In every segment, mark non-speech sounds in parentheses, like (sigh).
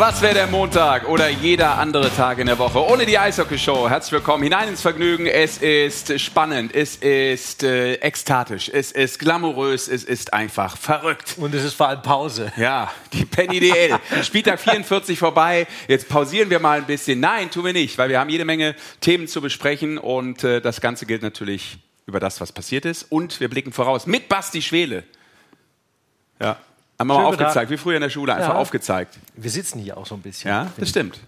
Was wäre der Montag oder jeder andere Tag in der Woche ohne die Eishockey-Show? Herzlich willkommen hinein ins Vergnügen. Es ist spannend, es ist äh, ekstatisch, es ist glamourös, es ist einfach verrückt. Und es ist vor allem Pause. Ja, die Penny DL. Spieltag 44 vorbei. Jetzt pausieren wir mal ein bisschen. Nein, tun wir nicht, weil wir haben jede Menge Themen zu besprechen und äh, das Ganze gilt natürlich über das, was passiert ist. Und wir blicken voraus mit Basti Schwele. Ja. Haben wir mal Schönen guten aufgezeigt, wie früher in der Schule, einfach Ja. aufgezeigt. Wir sitzen hier auch so ein bisschen. Ja, das stimmt.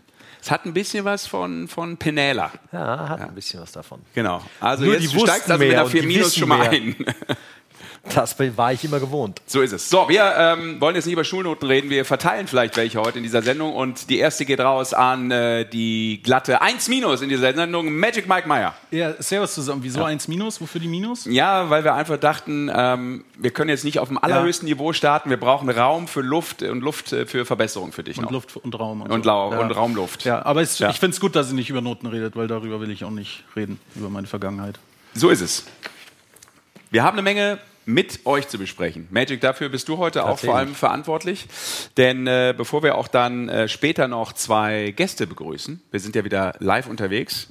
Es hat ein bisschen was von, von Penela. Ja, hat ein bisschen was davon. Genau. Also Nur jetzt die wussten also mit mehr einer und 4 die Minus wissen schon mal mehr. ein. Das war ich immer gewohnt. So ist es. So, wir ähm, wollen jetzt nicht über Schulnoten reden. Wir verteilen vielleicht welche heute in dieser Sendung. Und die erste geht raus an äh, die glatte 1 Minus in dieser Sendung. Magic Mike Meyer. Ja, servus zusammen. Wieso eins Minus? Wofür die Minus? Ja, weil wir einfach dachten, ähm, wir können jetzt nicht auf dem allerhöchsten Niveau starten. Wir brauchen Raum für Luft und Luft äh, für Verbesserung für dich Und noch. Luft und Raum. Und so. Lau- ja. und Raumluft. Ja, aber es, Ja. ich finde es gut, dass ihr nicht über Noten redet, weil darüber will ich auch nicht reden, über meine Vergangenheit. So ist es. Wir haben eine Menge mit euch zu besprechen. Magic, dafür bist du heute auch vor allem verantwortlich. Denn äh, bevor wir auch dann äh, später noch zwei Gäste begrüßen, wir sind ja wieder live unterwegs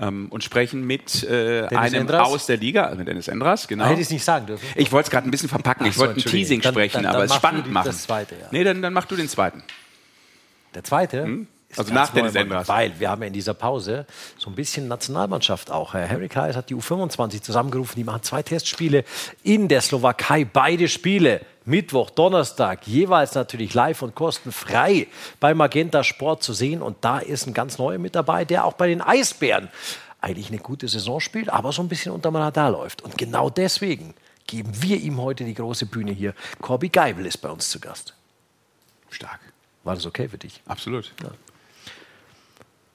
ähm, und sprechen mit äh, einem Endras? aus der Liga, also mit Dennis Endras, genau. Ah, Hätte ich es nicht sagen dürfen. Ich wollte es gerade ein bisschen verpacken. Ich Ach so, wollte ein. Teasing Dann- sprechen, dann- aber dann es machst du spannend machen. Zweite, ja. Nee, dann, dann mach du den zweiten. Der zweite. ist Also nach Dennis Endras. Weil wir haben ja in dieser Pause so ein bisschen Nationalmannschaft auch. Herr Harry Kais hat die U25 zusammengerufen. Die machen zwei Testspiele in der Slowakei. Beide Spiele. Mittwoch, Donnerstag, jeweils natürlich live und kostenfrei bei Magenta Sport zu sehen. Und da ist ein ganz neuer mit dabei, der auch bei den Eisbären eigentlich eine gute Saison spielt, aber so ein bisschen unterm Radar läuft. Und genau deswegen geben wir ihm heute die große Bühne hier. Corby Geibel ist bei uns zu Gast. Stark. War das okay für dich? Absolut. Das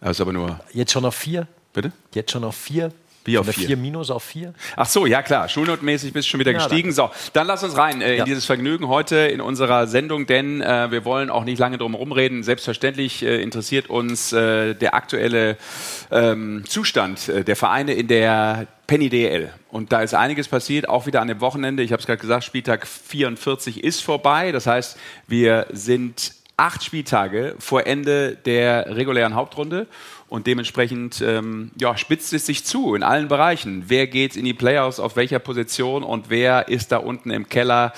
ist aber nur. Jetzt schon auf vier? Bitte? Jetzt schon auf vier? Wie auf vier? vier minus auf vier? Ach so, ja klar. Schulnotmäßig bist du schon wieder Ja, gestiegen. So, dann lass uns rein äh, in Ja. dieses Vergnügen heute in unserer Sendung, denn äh, wir wollen auch nicht lange drum rumreden. Selbstverständlich äh, interessiert uns äh, der aktuelle ähm, Zustand äh, der Vereine in der Penny DL. Und da ist einiges passiert, auch wieder an dem Wochenende. Ich habe es gerade gesagt, Spieltag 44 ist vorbei. Das heißt, wir sind acht Spieltage vor Ende der regulären Hauptrunde. Und dementsprechend ja, spitzt es sich zu in allen Bereichen. Wer geht in die Playoffs, auf welcher Position und wer ist da unten im Keller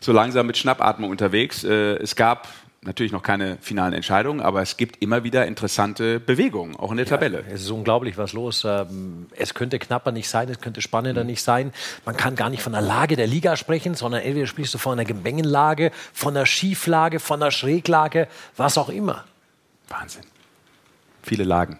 so langsam mit Schnappatmung unterwegs. Äh, es gab natürlich noch keine finalen Entscheidungen, aber es gibt immer wieder interessante Bewegungen, auch in der Tabelle. Es ist unglaublich, was los. Ähm, Es könnte knapper nicht sein, es könnte spannender Mhm. nicht sein. Man kann gar nicht von der Lage der Liga sprechen, sondern entweder sprichst du von einer Gemengenlage, von einer Schieflage, von einer Schräglage, was auch immer. Wahnsinn. Viele Lagen.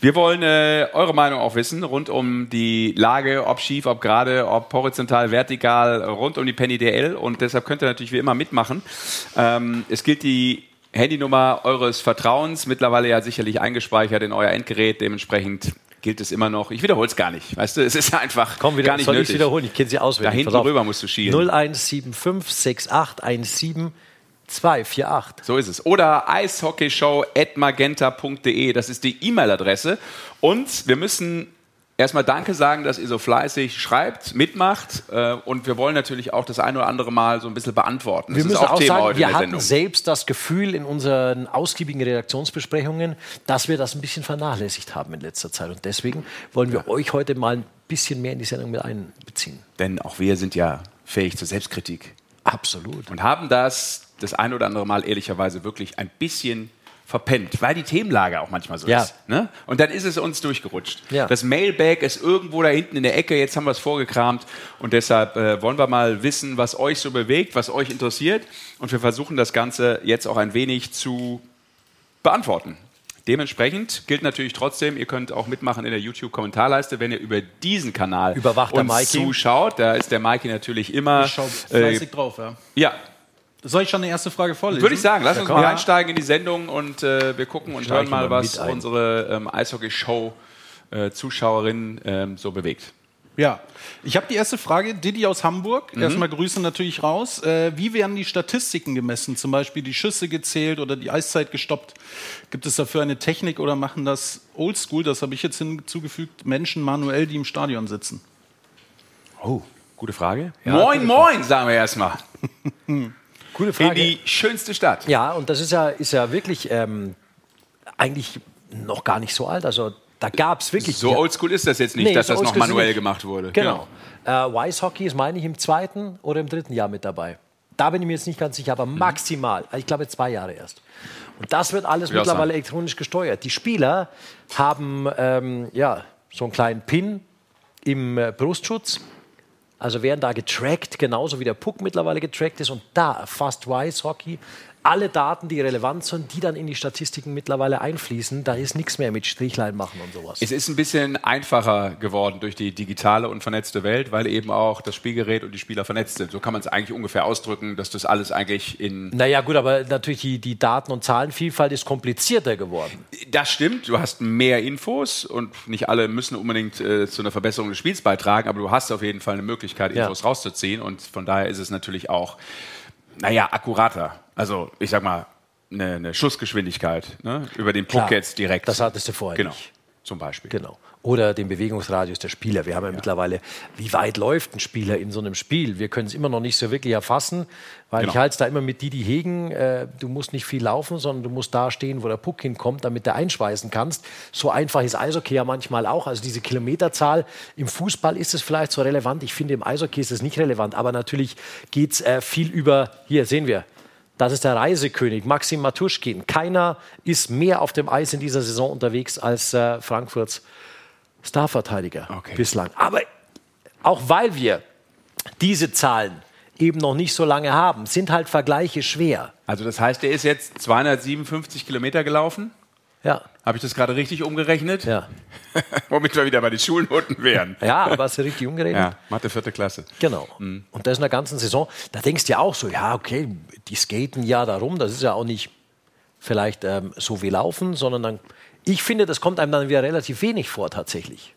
Wir wollen äh, eure Meinung auch wissen rund um die Lage, ob schief, ob gerade, ob horizontal, vertikal, rund um die Penny DL. Und deshalb könnt ihr natürlich wie immer mitmachen. Ähm, es gilt die Handynummer eures Vertrauens, mittlerweile ja sicherlich eingespeichert in euer Endgerät. Dementsprechend gilt es immer noch. Ich wiederhole es gar nicht. Weißt du, es ist einfach Komm wieder, gar nicht soll ich nötig. wiederholen? Ich kenne sie auswendig. Da hinten rüber musst du schielen. 0175 6817 248. So ist es. Oder eishockeyshow.magenta.de, das ist die E-Mail-Adresse. Und wir müssen erstmal Danke sagen, dass ihr so fleißig schreibt, mitmacht. Äh, Und wir wollen natürlich auch das eine oder andere Mal so ein bisschen beantworten. Wir das müssen ist auch, auch Thema sagen, wir hatten Sendung. selbst das Gefühl in unseren ausgiebigen Redaktionsbesprechungen, dass wir das ein bisschen vernachlässigt haben in letzter Zeit. Und deswegen wollen wir euch heute mal ein bisschen mehr in die Sendung mit einbeziehen. Denn auch wir sind ja fähig zur Selbstkritik. Absolut. Und haben das das eine oder andere Mal ehrlicherweise wirklich ein bisschen verpennt, weil die Themenlage auch manchmal so Ja. ist. Ne? Und dann ist es uns durchgerutscht. Ja. Das Mailbag ist irgendwo da hinten in der Ecke, jetzt haben wir es vorgekramt und deshalb äh, wollen wir mal wissen, was euch so bewegt, was euch interessiert und wir versuchen das Ganze jetzt auch ein wenig zu beantworten. Dementsprechend gilt natürlich trotzdem, ihr könnt auch mitmachen in der YouTube-Kommentarleiste, wenn ihr über diesen Kanal Überwacht der uns Mikey. zuschaut. Da ist der Mikey natürlich immer. Ich schau äh, fleißig drauf, ja. ja, Soll ich schon eine erste Frage vorlesen? würde ich sagen, lass uns mal einsteigen in die Sendung und äh, wir gucken und Steig hören mal, was unsere ähm, Eishockey-Show-Zuschauerinnen ähm, so bewegt. Ja, ich habe die erste Frage. Didi aus Hamburg. Mhm. Erstmal Grüße natürlich raus. Äh, wie werden die Statistiken gemessen? Zum Beispiel die Schüsse gezählt oder die Eiszeit gestoppt? Gibt es dafür eine Technik oder machen das oldschool, das habe ich jetzt hinzugefügt, Menschen manuell, die im Stadion sitzen? Oh, gute Frage. Ja, moin, gute moin, sagen wir erstmal. (laughs) Gute Frage. in die schönste Stadt. Ja, und das ist ja, ist ja wirklich ähm, eigentlich noch gar nicht so alt. Also da gab es wirklich. So oldschool ist das jetzt nicht, Nee, dass so das noch manuell gemacht wurde. Genau. Äh, Wise Hockey ist, meine ich, im zweiten oder im dritten Jahr mit dabei. Da bin ich mir jetzt nicht ganz sicher, aber Mhm. maximal. Ich glaube, zwei Jahre erst. Und das wird alles auch mittlerweile sagen. elektronisch gesteuert. Die Spieler haben ähm, ja, so einen kleinen Pin im äh, Brustschutz. Also werden da getrackt, genauso wie der Puck mittlerweile getrackt ist. Und da erfasst Wise Hockey alle Daten, die relevant sind, die dann in die Statistiken mittlerweile einfließen. Da ist nichts mehr mit Strichlein machen und sowas. Es ist ein bisschen einfacher geworden durch die digitale und vernetzte Welt, weil eben auch das Spielgerät und die Spieler vernetzt sind. So kann man es eigentlich ungefähr ausdrücken, dass das alles eigentlich in. Naja, gut, aber natürlich die, die Daten- und Zahlenvielfalt ist komplizierter geworden. Das stimmt, du hast mehr Infos und nicht alle müssen unbedingt äh, zu einer Verbesserung des Spiels beitragen, aber du hast auf jeden Fall eine Möglichkeit, Ja. Infos rauszuziehen und von daher ist es natürlich auch, naja, akkurater. Also, ich sag mal, eine, eine Schussgeschwindigkeit ne? über den Puck Klar, jetzt direkt. das hattest du vorher Genau, nicht. zum Beispiel. Genau. Oder den Bewegungsradius der Spieler. Wir haben ja, mittlerweile, wie weit läuft ein Spieler in so einem Spiel? Wir können es immer noch nicht so wirklich erfassen, weil Genau. ich halte es da immer mit die, die hegen. Äh, du musst nicht viel laufen, sondern du musst da stehen, wo der Puck hinkommt, damit du einschweißen kannst. So einfach ist Eishockey ja manchmal auch. Also diese Kilometerzahl im Fußball ist es vielleicht so relevant. Ich finde, im Eishockey ist es nicht relevant. Aber natürlich geht es äh, viel über, hier sehen wir, das ist der Reisekönig, Maxim Matuschkin. Keiner ist mehr auf dem Eis in dieser Saison unterwegs als äh, Frankfurts Starverteidiger Okay. bislang. Aber auch weil wir diese Zahlen eben noch nicht so lange haben, sind halt Vergleiche schwer. Also das heißt, er ist jetzt 257 Kilometer gelaufen. Ja, Habe ich das gerade richtig umgerechnet? ja. (laughs) Womit wir wieder bei den Schulnoten wären. Ja, aber hast du richtig umgerechnet? Ja, Mathe vierte Klasse. Genau. Und das in der ganzen Saison, da denkst du ja auch so, ja, okay, die skaten ja darum, das ist ja auch nicht vielleicht ähm, so wie laufen, sondern dann, ich finde, das kommt einem dann wieder relativ wenig vor tatsächlich.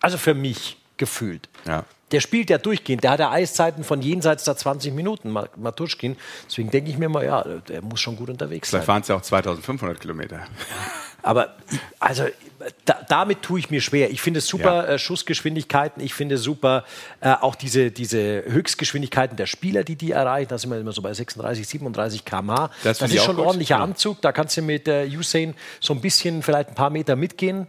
Also für mich gefühlt. Ja. Der spielt ja durchgehend, der hat ja Eiszeiten von jenseits der 20 Minuten, Ma- Matuschkin. Deswegen denke ich mir mal, ja, der muss schon gut unterwegs sein. Vielleicht waren es ja auch 2500 Kilometer. (laughs) Aber also da, damit tue ich mir schwer. Ich finde super Ja. äh, Schussgeschwindigkeiten. Ich finde super äh, auch diese, diese Höchstgeschwindigkeiten der Spieler, die die erreichen. Da sind wir immer so bei 36, 37 km/h. Das Das, ist schon ein ordentlicher Ja. Anzug. Da kannst du mit äh, Usain so ein bisschen, vielleicht ein paar Meter mitgehen.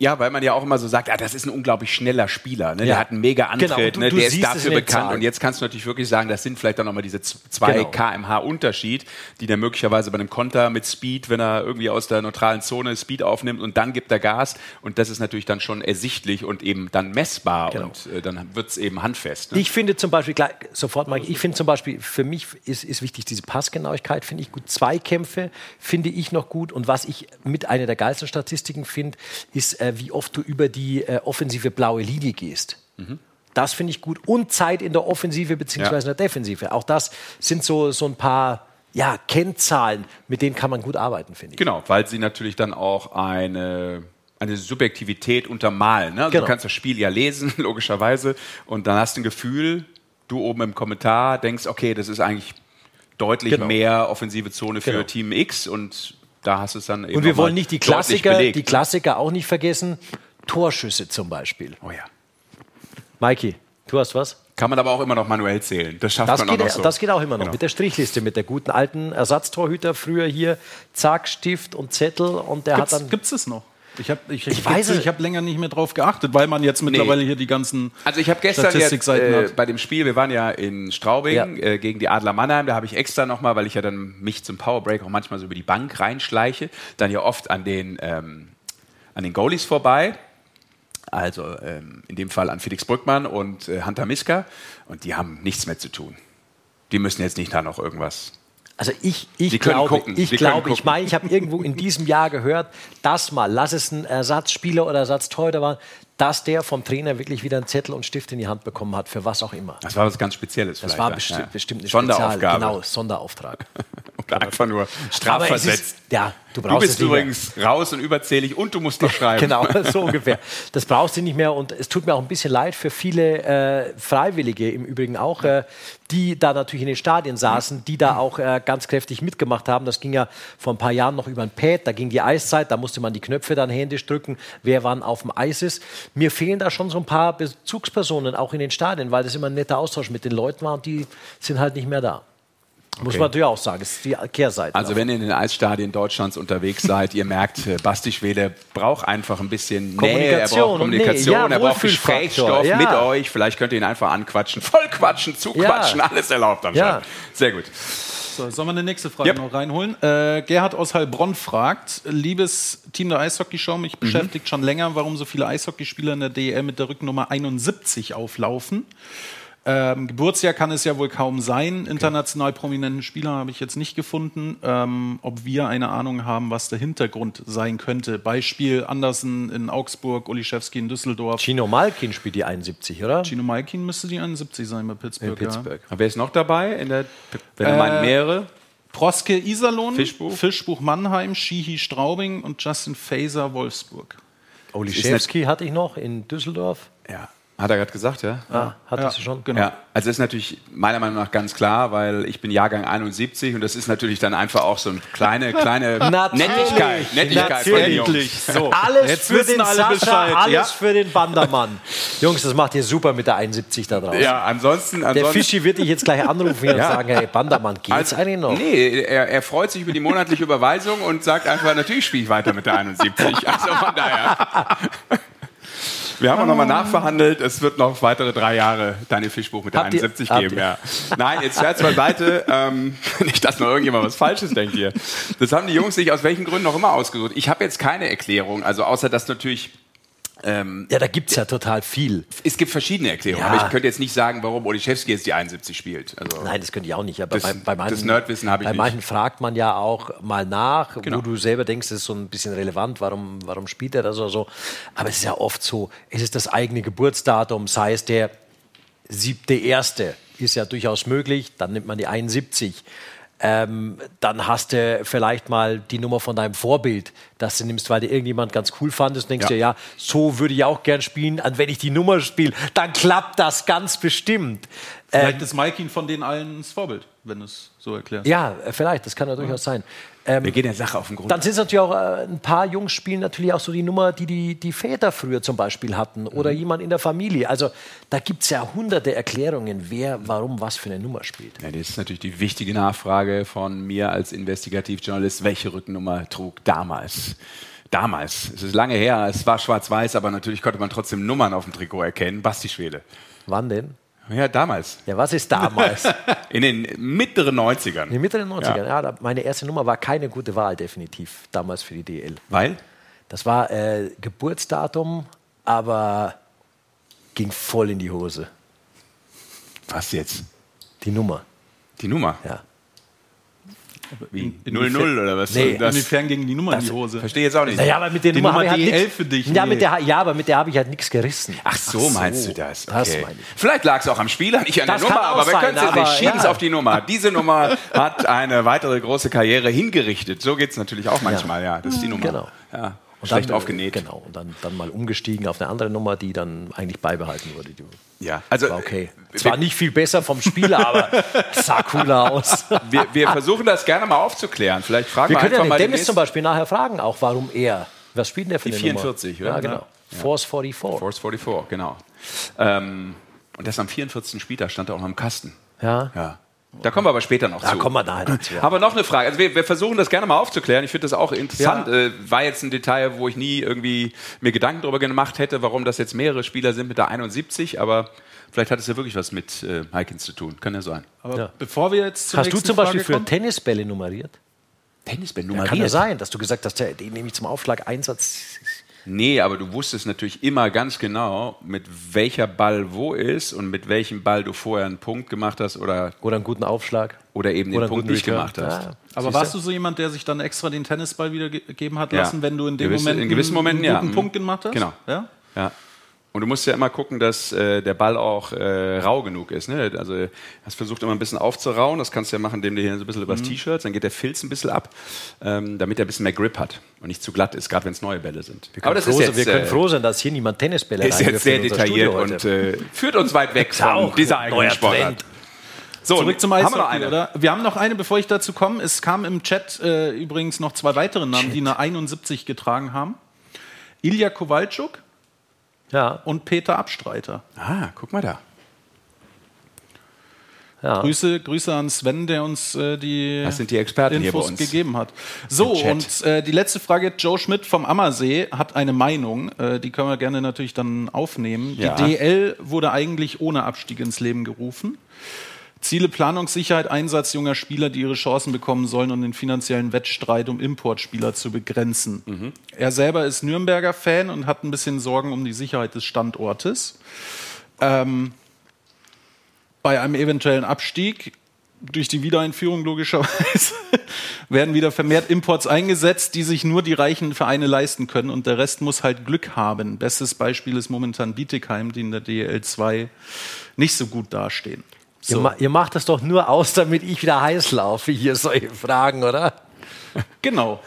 Ja, weil man ja auch immer so sagt, ah, das ist ein unglaublich schneller Spieler. Ne? Der Ja. hat einen mega Antritt, Genau, du- ne? der ist dafür bekannt. Und jetzt kannst du natürlich wirklich sagen, das sind vielleicht auch nochmal diese 2 Genau. kmh Unterschied, die der möglicherweise bei einem Konter mit Speed, wenn er irgendwie aus der neutralen Zone Speed aufnimmt und dann gibt er Gas. Und das ist natürlich dann schon ersichtlich und eben dann messbar Genau. und äh, dann wird es eben handfest. Ne? Ich finde zum Beispiel, gleich, sofort mal, ich finde zum Beispiel, für mich ist, ist wichtig, diese Passgenauigkeit finde ich gut. Zweikämpfe finde ich noch gut. Und was ich mit einer der geilsten Statistiken finde, ist, äh, wie oft du über die äh, offensive blaue Linie gehst. Das finde ich gut. Und Zeit in der Offensive bzw. Ja. in der Defensive. Auch das sind so, so ein paar ja, Kennzahlen, mit denen kann man gut arbeiten, finde ich. Genau, weil sie natürlich dann auch eine, eine Subjektivität untermalen. Ne? Also Genau. Du kannst das Spiel ja lesen, (laughs) logischerweise, und dann hast du ein Gefühl, du oben im Kommentar denkst, okay, das ist eigentlich deutlich Genau. mehr offensive Zone für Genau. Team X und da hast du es dann eben Und wir wollen nicht die Klassiker, belegt, die? Klassiker auch nicht vergessen. Torschüsse zum Beispiel. Oh ja. Maiki, du hast was? Kann man aber auch immer noch manuell zählen. Das schafft Das man geht, auch noch so. das geht auch immer noch Genau. mit der Strichliste, mit der guten alten Ersatztorhüter. Früher hier Zack, Stift und Zettel und der hat dann. Gibt es es noch? Ich habe ich, Ich weiß es- ich hab länger nicht mehr drauf geachtet, weil man jetzt mittlerweile hier die ganzen Also ich habe gestern jetzt, äh, bei dem Spiel, wir waren ja in Straubing Ja. äh, gegen die Adler Mannheim, da habe ich extra nochmal, weil ich ja dann mich zum Powerbreak auch manchmal so über die Bank reinschleiche, dann ja oft an den, ähm, an den Goalies vorbei. Also ähm, in dem Fall an Felix Brückmann und äh, Hunter Miska. Und die haben nichts mehr zu tun. Die müssen jetzt nicht da noch irgendwas. Also ich, ich glaube, gucken. ich Sie glaube, ich meine, ich habe irgendwo in diesem Jahr gehört, dass mal, lass es ein Ersatzspieler oder Ersatztorhüter war, dass der vom Trainer wirklich wieder einen Zettel und Stift in die Hand bekommen hat, für was auch immer. Das war was ganz Spezielles. Das war besti Ja. bestimmt eine Sonderaufgabe. Spezial, genau, Sonderauftrag. (laughs) (laughs) Einfach nur strafversetzt. ist, ja, du Du brauchst bist es nicht mehr. übrigens raus und überzählig und du musst noch (laughs) schreiben. Genau, (laughs) so ungefähr. Das brauchst du nicht mehr und es tut mir auch ein bisschen leid für viele äh, Freiwillige im Übrigen auch, äh, die da natürlich in den Stadien saßen, die da auch äh, ganz kräftig mitgemacht haben. Das ging ja vor ein paar Jahren noch über ein Pad, da ging die Eiszeit, da musste man die Knöpfe dann händisch drücken, wer wann auf dem Eis ist. Mir fehlen da schon so ein paar Bezugspersonen auch in den Stadien, weil das immer ein netter Austausch mit den Leuten war und die sind halt nicht mehr da. Muss man natürlich auch sagen, das ist die Kehrseite. Also wenn ihr in den Eisstadien Deutschlands unterwegs seid, ihr merkt, äh, Basti Schwede braucht einfach ein bisschen Nähe, er Kommunikation braucht Kommunikation. Ja, er braucht Gesprächsstoff ja. mit euch. Vielleicht könnt ihr ihn einfach anquatschen, (laughs) voll quatschen, zuquatschen, Ja. alles erlaubt Ja. anscheinend. Sehr gut. So, sollen wir eine nächste Frage Yep. noch reinholen? Äh, Gerhard aus Heilbronn fragt, liebes Team der Eishockey-Show, mich beschäftigt schon länger, warum so viele Eishockeyspieler in der DEL mit der Rückennummer 71 auflaufen. Ähm, Geburtsjahr kann es ja wohl kaum sein. International prominenten Spieler habe ich jetzt nicht gefunden. Ähm, ob wir eine Ahnung haben, was der Hintergrund sein könnte. Beispiel Andersen in Augsburg, Oliszewski in Düsseldorf. Chino Malkin spielt die 71, oder? Gino Malkin müsste die 71 sein bei Pittsburgh. In Pittsburgh. Aber wer ist noch dabei? In der, wenn er Äh, meint mehrere? Proske Iserlohn, Fischbuch. Fischbuch Mannheim, Shihi Straubing und Justin Faser Wolfsburg. Oliszewski hatte ich noch in Düsseldorf. Ja. Hat er gerade gesagt, ja? Ah, hatte Ja, sie schon. genau. Ja, also das ist natürlich meiner Meinung nach ganz klar, weil ich bin Jahrgang 71 und das ist natürlich dann einfach auch so eine kleine, kleine (laughs) Natürlich. Nettigkeit, Nettigkeit von den Natürlich. Jungs. So, Alles jetzt für wissen den alle Sascha, Bescheid, alles ja? für den Bandermann. (laughs) Jungs, das macht ihr super mit der 71 da draußen. Ja, ansonsten, Der ansonsten Fischi wird dich jetzt gleich anrufen und sagen, hey, Bandermann, geht's Also, eigentlich noch? Nee, er, er freut sich über die monatliche Überweisung und sagt einfach, natürlich spiele ich weiter mit der 71. Also von daher. (laughs) Wir haben auch nochmal nachverhandelt. Es wird noch weitere drei Jahre Daniel Fischbuch mit der Habt ihr- 71 habt geben. ihr? Ja. Nein, jetzt Scherz beiseite. Ähm, (laughs) nicht, dass noch irgendjemand was Falsches denkt hier. Das haben die Jungs sich aus welchen Gründen auch immer ausgesucht. Ich habe jetzt keine Erklärung. Also außer, dass natürlich ähm, Ja, da gibt's ja total viel. es gibt verschiedene Erklärungen. Ja. Aber ich könnte jetzt nicht sagen, warum Oliszewski jetzt die 71 spielt. Also, Nein, das könnte ich auch nicht. Aber Das- bei, bei manchen, das Nerdwissen habe ich bei nicht. manchen fragt man ja auch mal nach, Genau. wo du selber denkst, das ist so ein bisschen relevant, warum, warum spielt er das oder so. Aber es ist ja oft so, es ist das eigene Geburtsdatum, sei es der siebte Erste, ist ja durchaus möglich, dann nimmt man die 71. Ähm, dann hast du vielleicht mal die Nummer von deinem Vorbild, dass du nimmst, weil du irgendjemand ganz cool fandest und denkst Ja. dir, ja, so würde ich auch gern spielen. Und wenn ich die Nummer spiele, dann klappt das ganz bestimmt. Vielleicht ist Malkin von den allen das Vorbild, wenn du es so erklärst. Ja, vielleicht, das kann ja durchaus sein. Ähm, wir gehen der Sache auf den Grund. dann sind es natürlich auch äh, ein paar Jungs spielen natürlich auch so die Nummer, die die, die Väter früher zum Beispiel hatten oder Mhm. jemand in der Familie. Also da gibt es ja hunderte Erklärungen, wer warum was für eine Nummer spielt. Ja, das ist natürlich die wichtige Nachfrage von mir als Investigativjournalist. Welche Rückennummer trug damals? Damals, es ist lange her, es war schwarz-weiß, aber natürlich konnte man trotzdem Nummern auf dem Trikot erkennen. Basti Schwede. Wann denn? Ja, damals. Ja, was ist damals? (laughs) In den mittleren 90ern. In den Mitte der 90er. Ja. Ja, meine erste Nummer war keine gute Wahl, definitiv, damals für die DL. Weil? Das war äh, Geburtsdatum, aber ging voll in die Hose. Was jetzt? Die Nummer, Die Nummer? ja. Wie? in- 0-0 oder was? Nee. das Inwiefern ging die Nummer in die Hose? verstehe jetzt auch nicht. Naja, aber mit der Die Nummer, Nummer halt für dich, Ja, nee. mit der, ja, aber mit der habe ich halt nichts gerissen. Ach so, meinst du das? Das Okay. meine ich. Vielleicht lag es auch am Spieler, nicht an Das der Nummer, aber wir können es jetzt nicht. Schieben es ja. auf die Nummer. Diese Nummer hat eine weitere große Karriere hingerichtet. So geht es natürlich auch manchmal, ja. Das ist die Nummer. Genau. Ja. Und Schlecht dann, äh, aufgenäht. Genau, und dann, dann mal umgestiegen auf eine andere Nummer, die dann eigentlich beibehalten wurde. Ja, also war okay. äh, Zwar nicht viel besser vom Spieler, (laughs) aber sah cooler aus. wir, wir versuchen das gerne mal aufzuklären. Vielleicht fragen Wir wir, können ja einfach den mal Dennis zum Beispiel nachher fragen, auch warum er. Was spielt denn der für Die eine 44, Nummer? oder? Ja, genau. Ja. Force 44. Force 44, genau. Ähm, und das am 44. Spieltag stand er auch noch im Kasten. Ja. Ja. Da kommen wir aber später noch Da zu. kommen wir nachher dazu. Ja. Aber noch eine Frage. Also wir, wir versuchen das gerne mal aufzuklären. Ich finde das auch interessant. Äh, war jetzt ein Detail, wo ich nie irgendwie mir Gedanken darüber gemacht hätte, warum das jetzt mehrere Spieler sind mit der 71. Aber vielleicht hat es ja wirklich was mit äh, Heikins zu tun. Kann ja sein. Aber Ja. bevor wir jetzt zur Hast du nächsten zum Beispiel Frage für kommen, Tennisbälle nummeriert? Tennisband Ja, kann ja sein, dass du gesagt hast, der, den nehme ich zum Aufschlag Einsatz. Nee, aber du wusstest natürlich immer ganz genau, mit welcher Ball wo ist und mit welchem Ball du vorher einen Punkt gemacht hast oder, Oder einen guten Aufschlag. oder eben den Oder einen Punkt nicht Return. gemacht hast. Ja, aber siehst warst du so jemand, der sich dann extra den Tennisball wieder ge- gegeben hat Ja. lassen, wenn du in dem Gewisse- Moment in gewissen Momenten, einen ja. guten Mhm. Punkt gemacht hast? Genau. Ja? Ja. Und du musst ja immer gucken, dass äh, der Ball auch äh, rau genug ist. Ne? Also hast versucht immer ein bisschen aufzurauen. Das kannst du ja machen, indem du hier so ein bisschen übers Mhm. T-Shirt, dann geht der Filz ein bisschen ab, ähm, damit er ein bisschen mehr Grip hat und nicht zu glatt ist, gerade wenn es neue Bälle sind. Wir können, froh, sein- wir können froh sein, dass hier niemand Tennisbälle ist jetzt sehr detailliert und äh, führt uns weit weg von dieser eigenen Sportart. So, Zurück zum Eishockey, noch eine? oder? Wir haben noch eine, bevor ich dazu komme. Es kam im Chat äh, übrigens noch zwei weitere Namen, die eine 71 getragen haben. Ilja Kowalczuk Ja, und Peter Abstreiter. Ah, guck mal da. Ja. Grüße, Grüße an Sven, der uns äh, die, das sind die Experten Infos hier bei uns. gegeben hat. So, und äh, die letzte Frage, Joe Schmidt vom Ammersee hat eine Meinung, äh, die können wir gerne natürlich dann aufnehmen. Ja. Die DL wurde eigentlich ohne Abstieg ins Leben gerufen. Ziele Planungssicherheit, Einsatz junger Spieler, die ihre Chancen bekommen sollen und den finanziellen Wettstreit um Importspieler zu begrenzen. Mhm. Er selber ist Nürnberger Fan und hat ein bisschen Sorgen um die Sicherheit des Standortes. Ähm, bei einem eventuellen Abstieg durch die Wiedereinführung logischerweise (laughs) werden wieder vermehrt Imports eingesetzt, die sich nur die reichen Vereine leisten können und der Rest muss halt Glück haben. Bestes Beispiel ist momentan Bietigheim, die in der DL 2 nicht so gut dastehen. So. Ihr, ihr, macht das doch nur aus, damit ich wieder heiß laufe, hier solche Fragen, oder? Genau.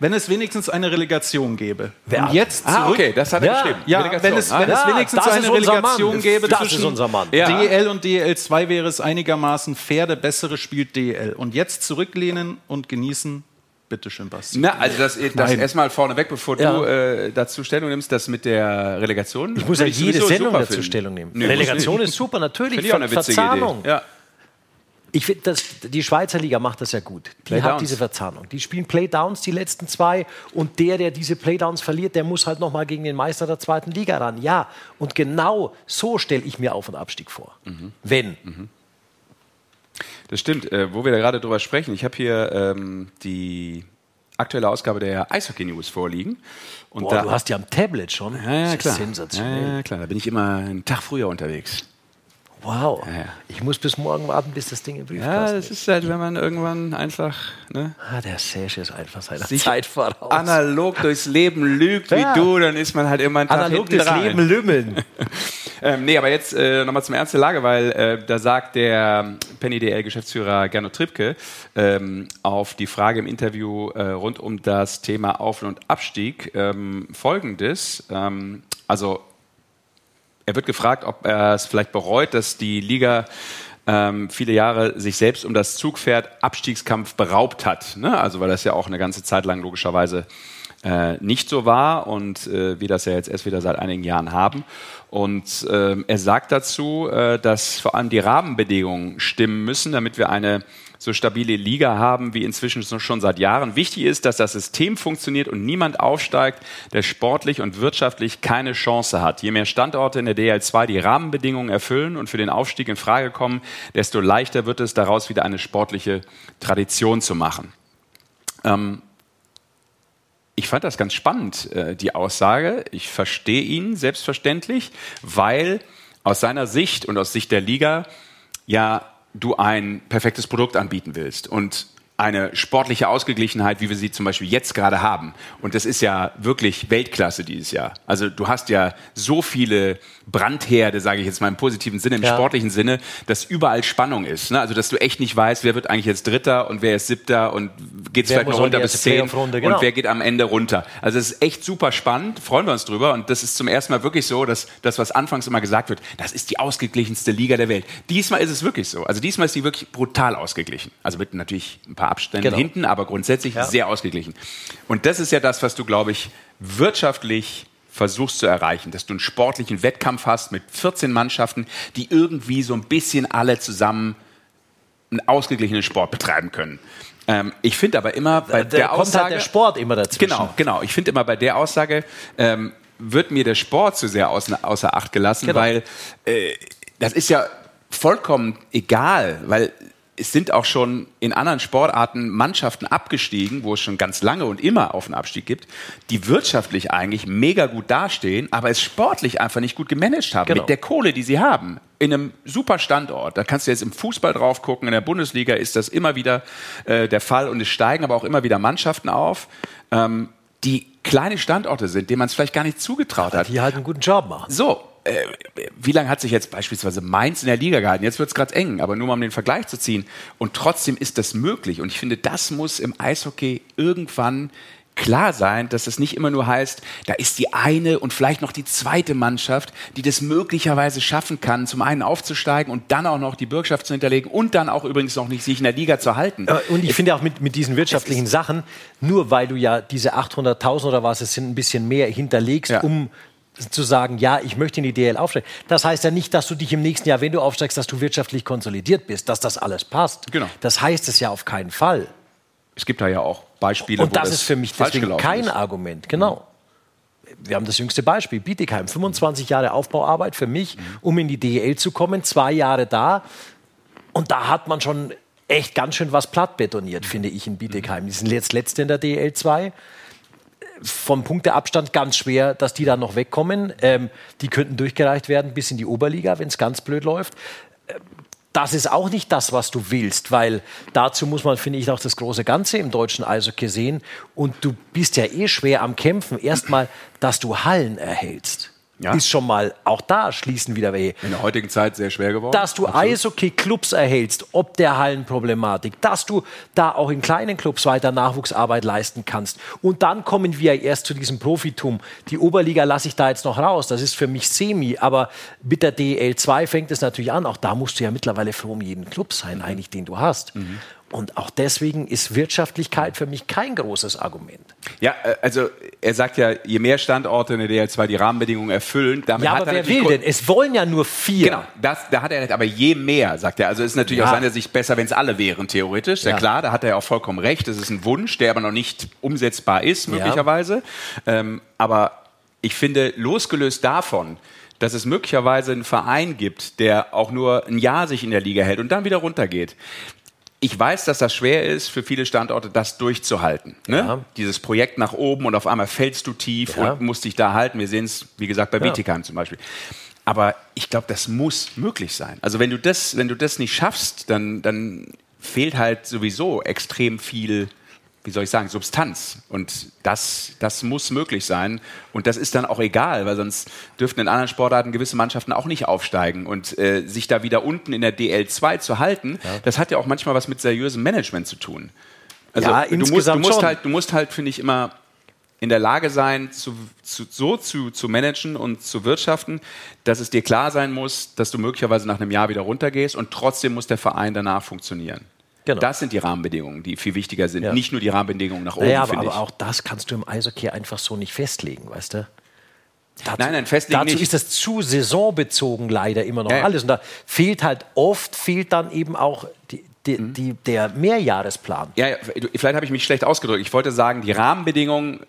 Wenn es wenigstens eine Relegation gäbe. Wer? Und jetzt ah, zurück, ah, okay, das hat er ja, geschrieben. Ja, wenn es, wenn ja, es wenigstens eine Relegation gäbe das zwischen ist unser Mann. DEL und DEL2 wäre es einigermaßen fair, der bessere spielt DEL. Und jetzt zurücklehnen und genießen Bitte schön, Basti. Na, also das, das erstmal vorneweg, bevor ja. du äh, dazu Stellung nimmst, das mit der Relegation. Ich muss ja jede Sendung dazu finden. Stellung nehmen. Nee, Relegation ist super, natürlich. Ver Verzahnung. Ja. Ich finde, die Schweizer Liga macht das ja gut. Die Playdowns. hat diese Verzahnung. Die spielen Playdowns, die letzten zwei. Und der, der diese Playdowns verliert, der muss halt nochmal gegen den Meister der zweiten Liga ran. Ja, und genau so stelle ich mir Auf- und Abstieg vor. Mhm. Wenn. Mhm. Das stimmt. Äh, wo wir da gerade drüber sprechen, ich habe hier ähm, die aktuelle Ausgabe der Eishockey News vorliegen. Und Boah, da, du hast die am Tablet schon. Ja, ja, klar. sensationell. Ja, klar. Da bin ich immer einen Tag früher unterwegs. Wow. Ja, ja. Ich muss bis morgen warten, bis das Ding im Briefkasten ist. Ja, das ist halt, wenn man irgendwann einfach. Ne, ah, der Serge ist einfach seiner Zeit voraus. Analog durchs Leben lügt wie du, dann ist man halt immer ein Tag Analog durchs dran. Leben lümmeln. (laughs) ähm, nee, aber jetzt äh, nochmal zum Ernst der Lage, weil äh, da sagt der Penny DL-Geschäftsführer Gernot Trippke ähm, auf die Frage im Interview äh, rund um das Thema Auf- und Abstieg ähm, folgendes. Ähm, also er wird gefragt, ob er es vielleicht bereut, dass die Liga ähm, viele Jahre sich selbst um das Zugpferd Abstiegskampf beraubt hat. Ne? Also weil das ja auch eine ganze Zeit lang logischerweise äh, nicht so war und äh, wir das ja jetzt erst wieder seit einigen Jahren haben. Und äh, er sagt dazu, äh, dass vor allem die Rahmenbedingungen stimmen müssen, damit wir eine so stabile Liga haben wie inzwischen schon seit Jahren. Wichtig ist, dass das System funktioniert und niemand aufsteigt, der sportlich und wirtschaftlich keine Chance hat. Je mehr Standorte in der DL2 die Rahmenbedingungen erfüllen und für den Aufstieg in Frage kommen, desto leichter wird es, daraus wieder eine sportliche Tradition zu machen. Ähm, ich fand das ganz spannend, äh, die Aussage. Ich verstehe ihn selbstverständlich, weil aus seiner Sicht und aus Sicht der Liga ja du ein perfektes Produkt anbieten willst. Und eine sportliche Ausgeglichenheit, wie wir sie zum Beispiel jetzt gerade haben. Und das ist ja wirklich Weltklasse dieses Jahr. Also du hast ja so viele Brandherde, sage ich jetzt mal im positiven Sinne, im ja. sportlichen Sinne, dass überall Spannung ist. Ne? Also dass du echt nicht weißt, wer wird eigentlich jetzt Dritter und wer ist Siebter und geht es vielleicht noch runter bis zehn genau. und wer geht am Ende runter. Also es ist echt super spannend, freuen wir uns drüber. Und das ist zum ersten Mal wirklich so, dass das, was anfangs immer gesagt wird, das ist die ausgeglichenste Liga der Welt. Diesmal ist es wirklich so. Also diesmal ist die wirklich brutal ausgeglichen. Also mit natürlich ein paar Abstände genau. hinten, aber grundsätzlich ja. sehr ausgeglichen. Und das ist ja das, was du, glaube ich, wirtschaftlich versuchst zu erreichen, dass du einen sportlichen Wettkampf hast mit 14 Mannschaften, die irgendwie so ein bisschen alle zusammen einen ausgeglichenen Sport betreiben können. Ähm, ich finde aber immer bei da, der kommt Aussage, halt der Sport immer dazwischen. Genau, genau. Ich finde immer bei der Aussage ähm, wird mir der Sport zu sehr außer, außer Acht gelassen, genau. weil äh, das ist ja vollkommen egal, weil es sind auch schon in anderen Sportarten Mannschaften abgestiegen, wo es schon ganz lange und immer auf den Abstieg gibt, die wirtschaftlich eigentlich mega gut dastehen, aber es sportlich einfach nicht gut gemanagt haben genau. mit der Kohle, die sie haben. In einem super Standort. Da kannst du jetzt im Fußball drauf gucken. In der Bundesliga ist das immer wieder äh, der Fall und es steigen aber auch immer wieder Mannschaften auf. Ähm, die kleine Standorte sind, denen man es vielleicht gar nicht zugetraut hat. Die halt einen guten Job machen. So, äh, wie lange hat sich jetzt beispielsweise Mainz in der Liga gehalten? Jetzt wird es gerade eng, aber nur mal um den Vergleich zu ziehen. Und trotzdem ist das möglich. Und ich finde, das muss im Eishockey irgendwann klar sein, dass es nicht immer nur heißt, da ist die eine und vielleicht noch die zweite Mannschaft, die das möglicherweise schaffen kann, zum einen aufzusteigen und dann auch noch die Bürgschaft zu hinterlegen und dann auch übrigens noch nicht sich in der Liga zu halten. Und ich es, finde auch mit, mit diesen wirtschaftlichen Sachen, nur weil du ja diese 800.000 oder was es sind, ein bisschen mehr hinterlegst, ja. um zu sagen, ja, ich möchte in die DL aufsteigen. Das heißt ja nicht, dass du dich im nächsten Jahr, wenn du aufsteigst, dass du wirtschaftlich konsolidiert bist, dass das alles passt. Genau. Das heißt es ja auf keinen Fall. Es gibt da ja auch Beispiele, Und das ist für mich deswegen kein ist. Argument. Genau. Wir haben das jüngste Beispiel, Bietigheim. 25 Jahre Aufbauarbeit für mich, um in die DEL zu kommen, zwei Jahre da. Und da hat man schon echt ganz schön was platt betoniert, finde ich, in Bietigheim. Die sind jetzt letzte in der DEL 2 vom Punkteabstand ganz schwer, dass die da noch wegkommen. Ähm, die könnten durchgereicht werden bis in die Oberliga, wenn es ganz blöd läuft. Ähm, das ist auch nicht das, was du willst, weil dazu muss man, finde ich, auch das große Ganze im deutschen Eishockey sehen. Und du bist ja eh schwer am Kämpfen. Erstmal, dass du Hallen erhältst ja. ist schon mal, auch da schließen wieder welche. In der heutigen Zeit sehr schwer geworden. Dass du Eishockey-Clubs erhältst, ob der Hallenproblematik, dass du da auch in kleinen Clubs weiter Nachwuchsarbeit leisten kannst. Und dann kommen wir erst zu diesem Profitum. Die Oberliga lasse ich da jetzt noch raus, das ist für mich semi, aber mit der DL2 fängt es natürlich an. Auch da musst du ja mittlerweile froh um jeden Club sein, mhm. eigentlich, den du hast. Mhm. Und auch deswegen ist Wirtschaftlichkeit für mich kein großes Argument. Ja, äh, also er sagt ja, je mehr Standorte in der DL2 die Rahmenbedingungen erfüllen, damit ja, aber wer will denn? Es wollen ja nur vier. Genau, das, da hat er nicht, aber je mehr, sagt er. Also ist natürlich ja. aus seiner Sicht besser, wenn es alle wären, theoretisch. Ja. ja. klar, da hat er auch vollkommen recht. Das ist ein Wunsch, der aber noch nicht umsetzbar ist, möglicherweise. Ja. Ähm, aber ich finde, losgelöst davon, dass es möglicherweise einen Verein gibt, der auch nur ein Jahr sich in der Liga hält und dann wieder runtergeht, ich weiß, dass das schwer ist für viele Standorte, das durchzuhalten. Ne? Ja. Dieses Projekt nach oben und auf einmal fällst du tief ja. und musst dich da halten. Wir sehen es, wie gesagt, bei ja. Bietigheim zum Beispiel. Aber ich glaube, das muss möglich sein. Also wenn du das, wenn du das nicht schaffst, dann, dann fehlt halt sowieso extrem viel wie soll ich sagen, Substanz. Und das, das muss möglich sein. Und das ist dann auch egal, weil sonst dürften in anderen Sportarten gewisse Mannschaften auch nicht aufsteigen. Und äh, sich da wieder unten in der DL2 zu halten, ja. das hat ja auch manchmal was mit seriösem Management zu tun. Also ja, du musst, du musst halt, du musst halt, finde ich, immer in der Lage sein, zu, zu, so zu, zu managen und zu wirtschaften, dass es dir klar sein muss, dass du möglicherweise nach einem Jahr wieder runtergehst und trotzdem muss der Verein danach funktionieren. Genau. Das sind die Rahmenbedingungen, die viel wichtiger sind. Ja. Nicht nur die Rahmenbedingungen nach oben. Naja, aber, aber auch das kannst du im Eishockey einfach so nicht festlegen, weißt du? Dazu, nein, nein, festlegen dazu nicht. ist das zu saisonbezogen leider immer noch ja. alles. Und da fehlt halt oft, fehlt dann eben auch die, die, mhm. die, der Mehrjahresplan. Ja, vielleicht habe ich mich schlecht ausgedrückt. Ich wollte sagen, die Rahmenbedingungen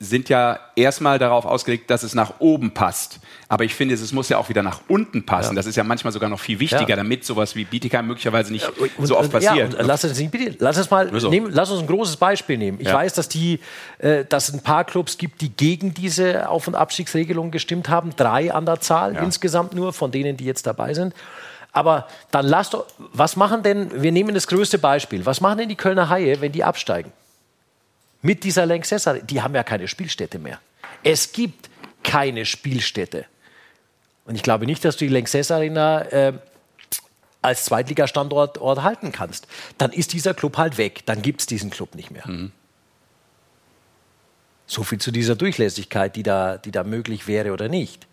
sind ja erstmal darauf ausgelegt, dass es nach oben passt. Aber ich finde, es muss ja auch wieder nach unten passen. Ja. Das ist ja manchmal sogar noch viel wichtiger, ja. damit sowas wie Bietigheim möglicherweise nicht und, so oft passiert. Ja, lass, uns, lass, uns mal so. nehmen, lass uns ein großes Beispiel nehmen. Ich weiß, dass, die, äh, dass es ein paar Clubs gibt, die gegen diese Auf- und Abstiegsregelung gestimmt haben. Drei an der Zahl insgesamt nur, von denen, die jetzt dabei sind. Aber dann lasst doch, was machen denn, wir nehmen das größte Beispiel, was machen denn die Kölner Haie, wenn die absteigen? Mit dieser Lanxess. Die haben ja keine Spielstätte mehr. Es gibt keine Spielstätte. Und ich glaube nicht, dass du die Lanxess Arena äh, als Zweitligastandort Ort halten kannst. Dann ist dieser Club halt weg. Dann gibt es diesen Club nicht mehr. Mhm. So viel zu dieser Durchlässigkeit, die da, die da möglich wäre oder nicht.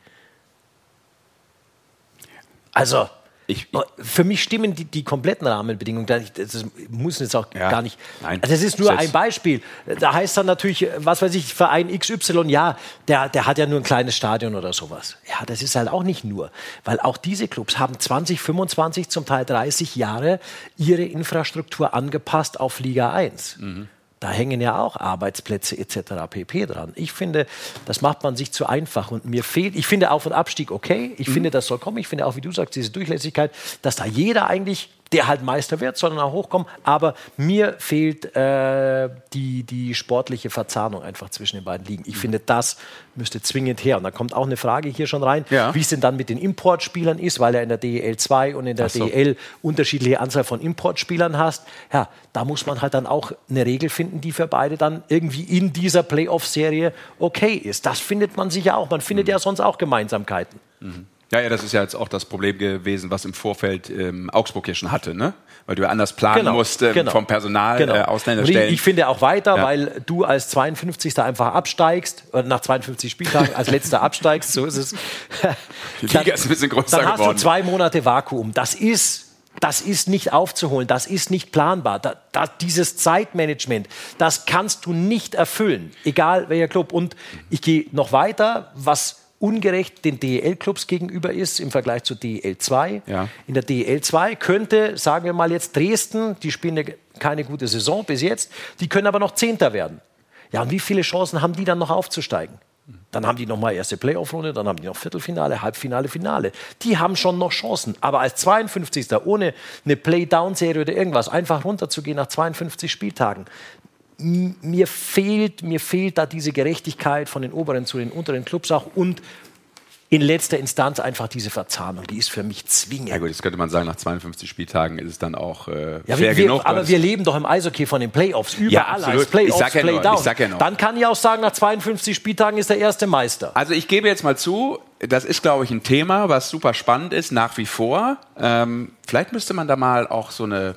Also, ich, ich, Für mich stimmen die, die kompletten Rahmenbedingungen. Das, muss jetzt auch ja, gar nicht. Nein, also das ist nur ein Beispiel. Da heißt dann natürlich, was weiß ich, Verein XY, ja, der, der hat ja nur ein kleines Stadion oder sowas. Ja, das ist halt auch nicht nur. Weil auch diese Clubs haben 20, 25, zum Teil 30 Jahre ihre Infrastruktur angepasst auf Liga 1. Mhm. Da hängen ja auch Arbeitsplätze etc. pp. dran. Ich finde, das macht man sich zu einfach. Und mir fehlt, ich finde Auf- und Abstieg okay. Ich mhm. finde, das soll kommen. Ich finde auch, wie du sagst, diese Durchlässigkeit, dass da jeder eigentlich der halt Meister wird, sondern auch hochkommen. Aber mir fehlt äh, die, die sportliche Verzahnung einfach zwischen den beiden Ligen. Ich mhm. finde, das müsste zwingend her. Und da kommt auch eine Frage hier schon rein, ja. wie es denn dann mit den Importspielern ist, weil er in der DEL 2 und in der so. DEL unterschiedliche Anzahl von Importspielern hast. Ja, da muss man halt dann auch eine Regel finden, die für beide dann irgendwie in dieser Playoff-Serie okay ist. Das findet man sicher auch. Man findet mhm. ja sonst auch Gemeinsamkeiten. Mhm. Ja, ja, das ist ja jetzt auch das Problem gewesen, was im Vorfeld ähm, Augsburg ja schon hatte, ne? Weil du ja anders planen genau, musst ähm, genau, vom Personal, genau. äh, Ausländerstellen. Ich, ich finde auch weiter, ja. weil du als 52. einfach absteigst, oder nach 52 Spieltagen als letzter absteigst, so ist es. (laughs) Die Liga ist ein bisschen größer dann hast geworden. du zwei Monate Vakuum. Das ist das ist nicht aufzuholen, das ist nicht planbar. Da, da, dieses Zeitmanagement, das kannst du nicht erfüllen, egal welcher Club. Und ich gehe noch weiter, was ungerecht den DEL-Clubs gegenüber ist im Vergleich zu DEL 2. Ja. In der DEL 2 könnte, sagen wir mal jetzt Dresden, die spielen eine, keine gute Saison bis jetzt, die können aber noch Zehnter werden. Ja, und wie viele Chancen haben die dann noch aufzusteigen? Dann haben die noch mal erste Playoff-Runde, dann haben die noch Viertelfinale, Halbfinale, Finale. Die haben schon noch Chancen. Aber als 52. ohne eine Play-Down-Serie oder irgendwas, einfach runterzugehen nach 52 Spieltagen, mir fehlt, mir fehlt da diese Gerechtigkeit von den oberen zu den unteren Clubs auch und in letzter Instanz einfach diese Verzahnung, die ist für mich zwingend. Ja gut, das könnte man sagen, nach 52 Spieltagen ist es dann auch äh, Ja, fair wir, genug. aber wir leben doch im Eishockey von den Playoffs. Überall absolut. heißt Playoffs, Ich sag ja Playdown. ja nur. Dann kann ich auch sagen, nach 52 Spieltagen ist der erste Meister. Also ich gebe jetzt mal zu, das ist, glaube ich, ein Thema, was super spannend ist, nach wie vor. Ähm, vielleicht müsste man da mal auch so eine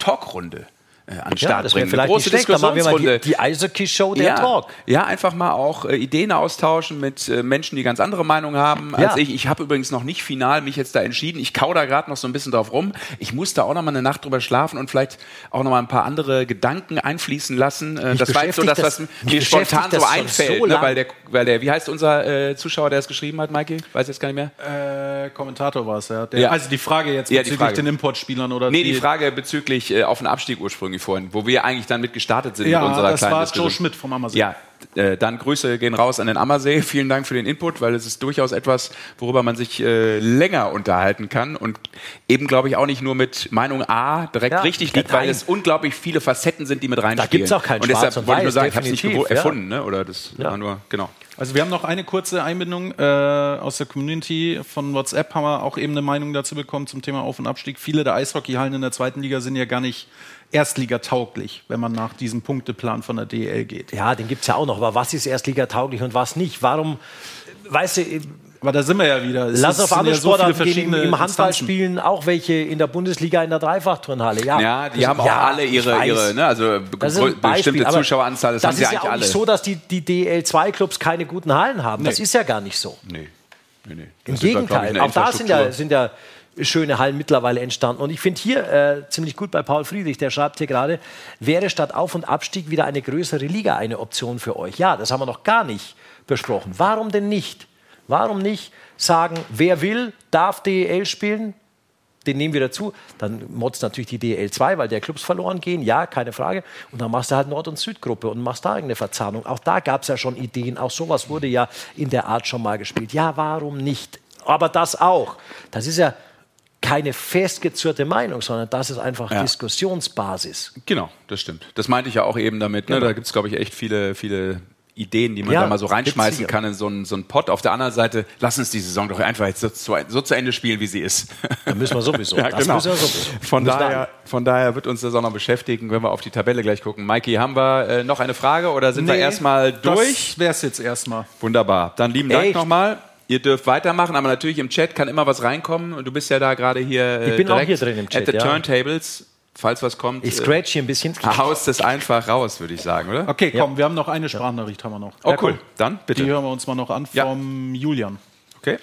Talkrunde äh, an den Ja, Start das bringen. wäre vielleicht große schlecht. Dann machen wir mal Diskussionsrunde. die, die Eishockey-Show der ja, Talk. ja, einfach mal auch äh, Ideen austauschen mit äh, Menschen, die ganz andere Meinungen haben als Ja. ich. Ich habe übrigens noch nicht final mich jetzt da entschieden. Ich kau da gerade noch so ein bisschen drauf rum. Ich muss da auch noch mal eine Nacht drüber schlafen und vielleicht auch noch mal ein paar andere Gedanken einfließen lassen. Äh, das war jetzt so das, was mir spontan so einfällt, so ne? weil, der, weil der, wie heißt unser äh, Zuschauer, der es geschrieben hat, Mikey? Weiß jetzt gar nicht mehr. Äh, Kommentator war es, ja. Der, Ja. Also die Frage jetzt Ja, die bezüglich Frage. den Importspielern oder Nee, die Frage bezüglich äh, auf den Abstieg ursprünglich vorhin, wo wir eigentlich dann mit gestartet sind Ja, mit unserer das kleinen war Diskussion. Joe Schmidt vom Ammersee. Ja, äh, dann Grüße gehen raus an den Ammersee. Vielen Dank für den Input, weil es ist durchaus etwas, worüber man sich äh, länger unterhalten kann und eben, glaube ich, auch nicht nur mit Meinung A direkt Ja, richtig liegt, weil es unglaublich viele Facetten sind, die mit reinspielen. gibt's auch kein Und deshalb Schwarz und wollte ich nur Weiß, sagen, ich habe es nicht ja. erfunden, ne? oder das Ja. war nur, genau. Also wir haben noch eine kurze Einbindung äh, aus der Community von WhatsApp, haben wir auch eben eine Meinung dazu bekommen zum Thema Auf- und Abstieg. Viele der Eishockeyhallen in der zweiten Liga sind ja gar nicht erstligatauglich, wenn man nach diesem Punkteplan von der DEL geht. Ja, den gibt es ja auch noch. Aber was ist Erstliga tauglich und was nicht? Warum, weißt du, Aber da sind wir ja wieder. Es lass auf andere ja so viele Sportarten gehen. Im, Handball Instanzen. spielen auch welche in der Bundesliga in der Dreifachturnhalle. Ja, Ja, die Das- haben auch ja, alle ihre, ihre ne? also Das bestimmte Zuschaueranzahl, das, das haben sie ist eigentlich ja auch alle. nicht so, dass die, die DL2-Clubs keine guten Hallen haben. Das Nee. ist ja gar nicht so. Nee, nee, nee. Im Das Gegenteil, eine auch da sind ja, sind ja schöne Hallen mittlerweile entstanden. Und ich finde hier äh, ziemlich gut bei Paul Friedrich, der schreibt hier gerade, wäre statt Auf- und Abstieg wieder eine größere Liga eine Option für euch? Ja, das haben wir noch gar nicht besprochen. Warum denn nicht? Warum nicht sagen, wer will, darf DEL spielen? Den nehmen wir dazu. Dann motzt natürlich die DEL 2, weil der Clubs verloren gehen. Ja, keine Frage. Und dann machst du halt Nord- und Südgruppe und machst da irgendeine Verzahnung. Auch da gab es ja schon Ideen. Auch sowas wurde ja in der Art schon mal gespielt. Ja, warum nicht? Aber das auch. Das ist ja keine festgezurrte Meinung, sondern das ist einfach Ja. Diskussionsbasis. Genau, das stimmt. Das meinte ich ja auch eben damit. Ne? Da gibt es, glaube ich, echt viele, viele Ideen, die man Ja, da mal so reinschmeißen witzige. kann in so einen, so einen Pott. Auf der anderen Seite, lass uns die Saison doch einfach jetzt so zu, so zu Ende spielen, wie sie ist. Da müssen wir sowieso. (laughs) Ja, Das genau. müssen wir sowieso. Von wir daher, von daher wird uns das auch noch beschäftigen, wenn wir auf die Tabelle gleich gucken. Mikey, haben wir äh, noch eine Frage oder sind wir Nee, erstmal durch? Das wäre es jetzt erstmal. Wunderbar. Dann lieben Dank nochmal. Ihr dürft weitermachen, aber natürlich im Chat kann immer was reinkommen. Und du bist ja da gerade hier. äh, Ich bin auch direkt hier drin im Chat, At the ja. Turntables, falls was kommt. Ich äh, scratch hier ein bisschen. haust es einfach raus, würde ich sagen, oder? Okay, komm, wir haben noch eine Sprachnachricht haben wir noch. Oh, cool. Dann bitte. Die hören wir uns mal noch an Ja. vom Julian. Okay.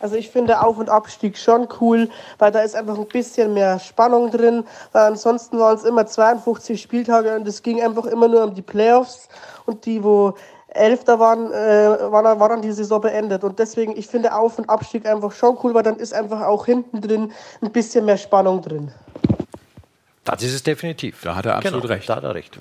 Also ich finde Auf- und Abstieg schon cool, weil da ist einfach ein bisschen mehr Spannung drin, weil ansonsten waren es immer 52 Spieltage und es ging einfach immer nur um die Playoffs und die, wo Elfter waren, äh, war, dann, war dann die Saison beendet. Und deswegen, ich finde Auf- und Abstieg einfach schon cool, weil dann ist einfach auch hinten drin ein bisschen mehr Spannung drin. Das ist es definitiv. Da hat er absolut genau, recht. Da hat er recht.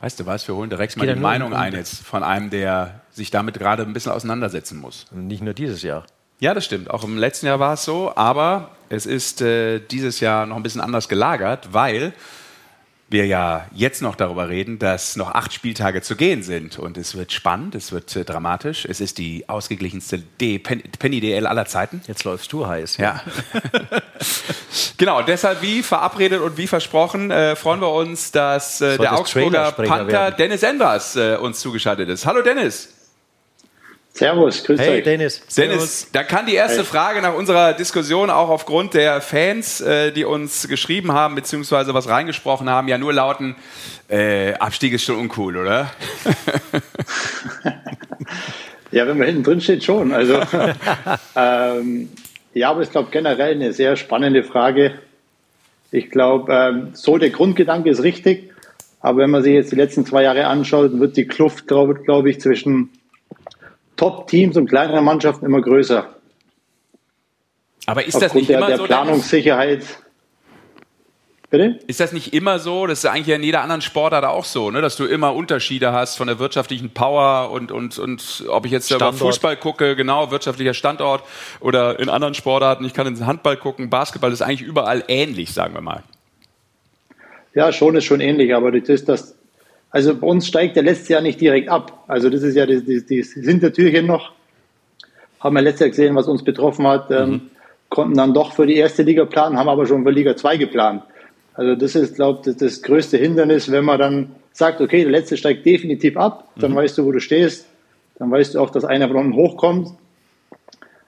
Weißt du was, wir holen direkt mal die Meinung ein jetzt von einem, der sich damit gerade ein bisschen auseinandersetzen muss. Nicht nur dieses Jahr. Ja, das stimmt. Auch im letzten Jahr war es so, aber es ist äh, dieses Jahr noch ein bisschen anders gelagert, weil wir ja jetzt noch darüber reden, dass noch acht Spieltage zu gehen sind. Und es wird spannend, es wird äh, dramatisch. Es ist die ausgeglichenste D Pen Penny DL aller Zeiten. Jetzt läufst du heiß. Ja. (laughs) genau, deshalb wie verabredet und wie versprochen äh, freuen wir uns, dass äh, der Augsburger Panther werden. Dennis Enders äh, uns zugeschaltet ist. Hallo Dennis. Servus, grüß Hey euch. Dennis. Dennis, da kann die erste Frage nach unserer Diskussion auch aufgrund der Fans, äh, die uns geschrieben haben, beziehungsweise was reingesprochen haben, ja nur lauten, äh, Abstieg ist schon uncool, oder? (laughs) Ja, wenn man hinten drin steht, schon. Also, (laughs) ähm, ja, aber ich glaube generell eine sehr spannende Frage. Ich glaube, ähm, so der Grundgedanke ist richtig. Aber wenn man sich jetzt die letzten zwei Jahre anschaut, wird die Kluft, glaube glaub ich, zwischen Top-Teams und kleinere Mannschaften immer größer. Aber ist das nicht der, immer der so? Planungssicherheit. Bitte? Ist das nicht immer so? Das ist eigentlich in jeder anderen Sportart auch so, ne? dass du immer Unterschiede hast von der wirtschaftlichen Power und, und, und ob ich jetzt über Fußball gucke, genau, wirtschaftlicher Standort oder in anderen Sportarten, ich kann ins Handball gucken, Basketball ist eigentlich überall ähnlich, sagen wir mal. Ja, schon ist schon ähnlich, aber das ist das, also bei uns steigt der letztes Jahr nicht direkt ab. Also das ist ja das, das, das Hintertürchen noch. Haben wir letztes Jahr gesehen, was uns betroffen hat. Ähm, mhm. konnten dann doch für die erste Liga planen, haben aber schon für Liga 2 geplant. Also das ist, glaube ich, das, das, größte Hindernis, wenn man dann sagt, okay, der letzte steigt definitiv ab, dann mhm. weißt du, wo du stehst, dann weißt du auch, dass einer von unten hochkommt.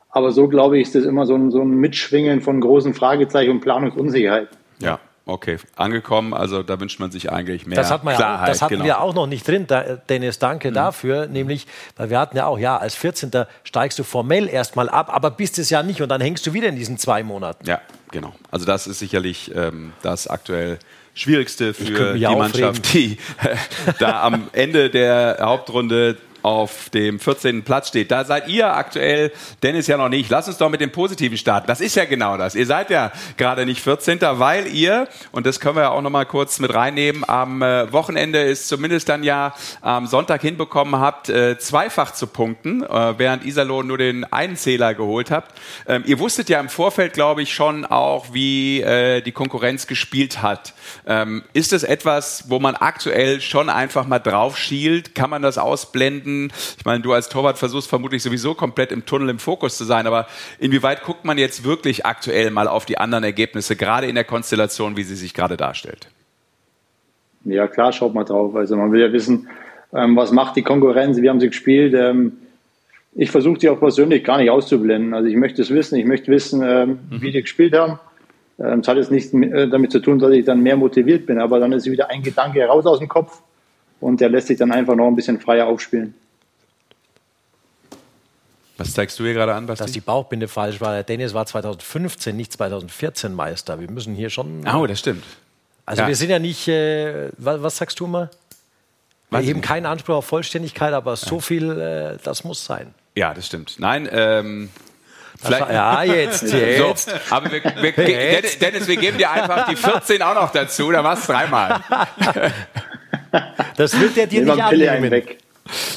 Aber so, glaube ich, ist das immer so ein, so ein Mitschwingen von großen Fragezeichen und Planungsunsicherheit. Ja, Okay, angekommen. Also da wünscht man sich eigentlich mehr das hat man Klarheit. Ja das hatten genau. wir auch noch nicht drin, Dennis. Danke mhm. dafür. Nämlich, weil wir hatten ja auch, ja, als 14. steigst du formell erstmal ab, aber bist es ja nicht und dann hängst du wieder in diesen zwei Monaten. Ja, genau. Also das ist sicherlich ähm, das aktuell Schwierigste für die Mannschaft, die äh, da am Ende der Hauptrunde auf dem 14. Platz steht. Da seid ihr aktuell, Dennis ja noch nicht. Lass uns doch mit dem Positiven starten. Das ist ja genau das. Ihr seid ja gerade nicht 14. weil ihr, und das können wir ja auch noch mal kurz mit reinnehmen, am äh, Wochenende ist zumindest dann ja am Sonntag hinbekommen habt, äh, zweifach zu punkten, äh, während Iserlohn nur den einen Zähler geholt habt. Ähm, ihr wusstet ja im Vorfeld, glaube ich, schon auch, wie die Konkurrenz gespielt hat. Ähm, ist es etwas, wo man aktuell schon einfach mal drauf schielt? Kann man das ausblenden? Minuten. Ich meine, du als Torwart versuchst vermutlich sowieso komplett im Tunnel im Fokus zu sein, aber inwieweit guckt man jetzt wirklich aktuell mal auf die anderen Ergebnisse, gerade in der Konstellation, wie sie sich gerade darstellt? Ja, klar, schaut mal drauf. Also man will ja wissen, ähm, was macht die Konkurrenz, wie haben sie gespielt. Ähm, ich versuche die auch persönlich gar nicht auszublenden. Also ich möchte es wissen, ich möchte wissen, ähm, mhm. wie die gespielt haben. Es hat jetzt nichts äh, damit zu tun, dass ich dann mehr motiviert bin, aber dann ist wieder ein Gedanke raus aus dem Kopf und der lässt sich dann einfach noch ein bisschen freier aufspielen. Was zeigst du hier gerade an, Basti? Dass die Bauchbinde falsch war. Der Dennis war 2015, nicht 2014 Meister. Wir müssen hier schon. Oh, das stimmt. Also ja. wir sind ja nicht. Äh, was, was, sagst du mal? Wir heben keinen Anspruch auf Vollständigkeit, aber so ja. viel, äh, das muss sein. Ja, das stimmt. Nein, ähm, Vielleicht, ja, jetzt, (laughs) jetzt. So, aber wir, wir, jetzt. Dennis, wir geben dir einfach die 14 auch noch dazu, dann machst du dreimal. (laughs) Das wird der dir nicht abnehmen. Weg.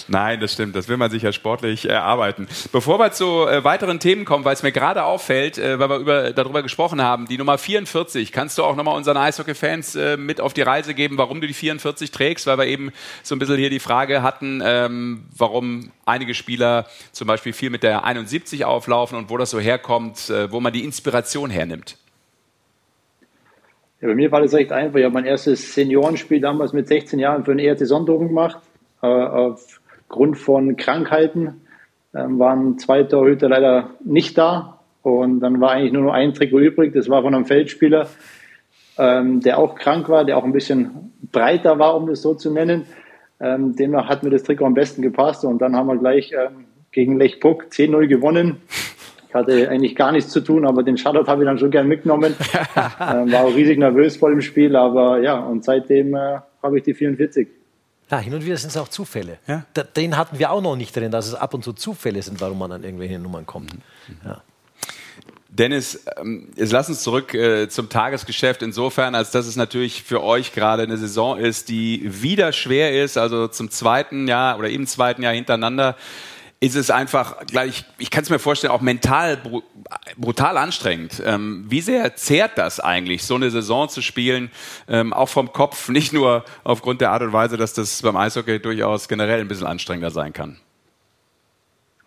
Nein, das stimmt. Das will man sich ja sportlich erarbeiten. Bevor wir zu äh, weiteren Themen kommen, weil es mir gerade auffällt, äh, weil wir über, darüber gesprochen haben, die Nummer 44, kannst du auch nochmal unseren Eishockey-Fans äh, mit auf die Reise geben, warum du die 44 trägst, weil wir eben so ein bisschen hier die Frage hatten, ähm, warum einige Spieler zum Beispiel viel mit der 71 auflaufen und wo das so herkommt, äh, wo man die Inspiration hernimmt. Ja, bei mir war das recht einfach. Ich habe mein erstes Seniorenspiel damals mit 16 Jahren für den ERC Sonderung gemacht. Äh, aufgrund von Krankheiten ähm, waren zwei Torhüter leider nicht da. Und dann war eigentlich nur noch ein Trikot übrig. Das war von einem Feldspieler, ähm, der auch krank war, der auch ein bisschen breiter war, um das so zu nennen. Ähm, demnach hat mir das Trikot am besten gepasst. Und dann haben wir gleich ähm, gegen Lech Puck 10-0 gewonnen. Ich hatte eigentlich gar nichts zu tun, aber den Shoutout habe ich dann schon gern mitgenommen. (laughs) ähm, war auch riesig nervös vor dem Spiel, aber ja, und seitdem äh, habe ich die 44. Ja, hin und wieder sind es auch Zufälle. Ja? Den hatten wir auch noch nicht drin, dass es ab und zu Zufälle sind, warum man an irgendwelche Nummern kommt. Mhm. Ja. Dennis, ähm, jetzt lass uns zurück äh, zum Tagesgeschäft insofern, als dass es natürlich für euch gerade eine Saison ist, die wieder schwer ist, also zum zweiten Jahr oder im zweiten Jahr hintereinander ist es einfach gleich, ich kann es mir vorstellen, auch mental br brutal anstrengend. Ähm, wie sehr zehrt das eigentlich, so eine Saison zu spielen, ähm, auch vom Kopf, (laughs) nicht nur aufgrund der Art und Weise, dass das beim Eishockey durchaus generell ein bisschen anstrengender sein kann?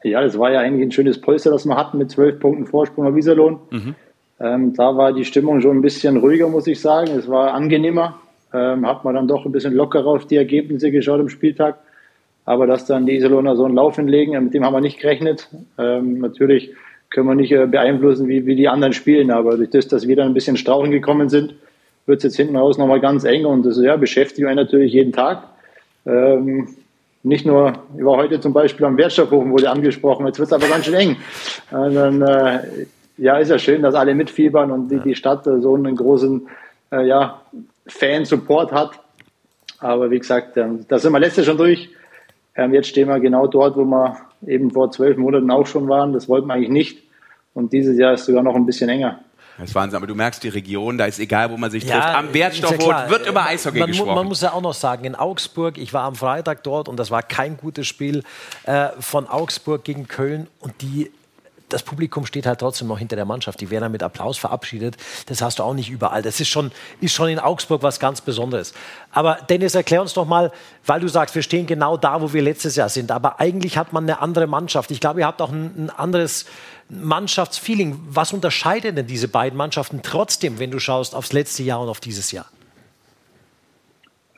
Ja, das war ja eigentlich ein schönes Polster, das wir hatten mit zwölf Punkten Vorsprung auf Iserlohn. Mhm. Ähm, da war die Stimmung schon ein bisschen ruhiger, muss ich sagen. Es war angenehmer. Ähm, hat man dann doch ein bisschen lockerer auf die Ergebnisse geschaut am Spieltag. Aber dass dann die Iserlohner so einen Lauf hinlegen, mit dem haben wir nicht gerechnet. Ähm, natürlich können wir nicht äh, beeinflussen, wie, wie die anderen spielen, aber durch das, dass wir dann ein bisschen strauchen gekommen sind, wird es jetzt hinten raus nochmal ganz eng und das ja, beschäftigt einen natürlich jeden Tag. Ähm, nicht nur, ich war heute zum Beispiel am Wertstoffhofen, wurde angesprochen, jetzt wird es aber ganz schön eng. Und dann, äh, ja, ist ja schön, dass alle mitfiebern und die, die Stadt äh, so einen großen äh, ja, Fan-Support hat. Aber wie gesagt, äh, da sind wir letztes schon durch. Ähm, jetzt stehen wir genau dort, wo wir eben vor zwölf Monaten auch schon waren. Das wollten wir eigentlich nicht. Und dieses Jahr ist sogar noch ein bisschen enger. Das ist Wahnsinn, aber du merkst die Region, da ist egal, wo man sich trifft. Am Wertstoffhof ja wird über Eishockey man, gesprochen. Man muss ja auch noch sagen, in Augsburg, ich war am Freitag dort und das war kein gutes Spiel äh, von Augsburg gegen Köln und die das Publikum steht halt trotzdem noch hinter der Mannschaft. Die werden dann mit Applaus verabschiedet. Das hast du auch nicht überall. Das ist schon, ist schon in Augsburg was ganz Besonderes. Aber Dennis, erklär uns doch mal, weil du sagst, wir stehen genau da, wo wir letztes Jahr sind. Aber eigentlich hat man eine andere Mannschaft. Ich glaube, ihr habt auch ein, ein anderes Mannschaftsfeeling. Was unterscheidet denn diese beiden Mannschaften trotzdem, wenn du schaust aufs letzte Jahr und auf dieses Jahr?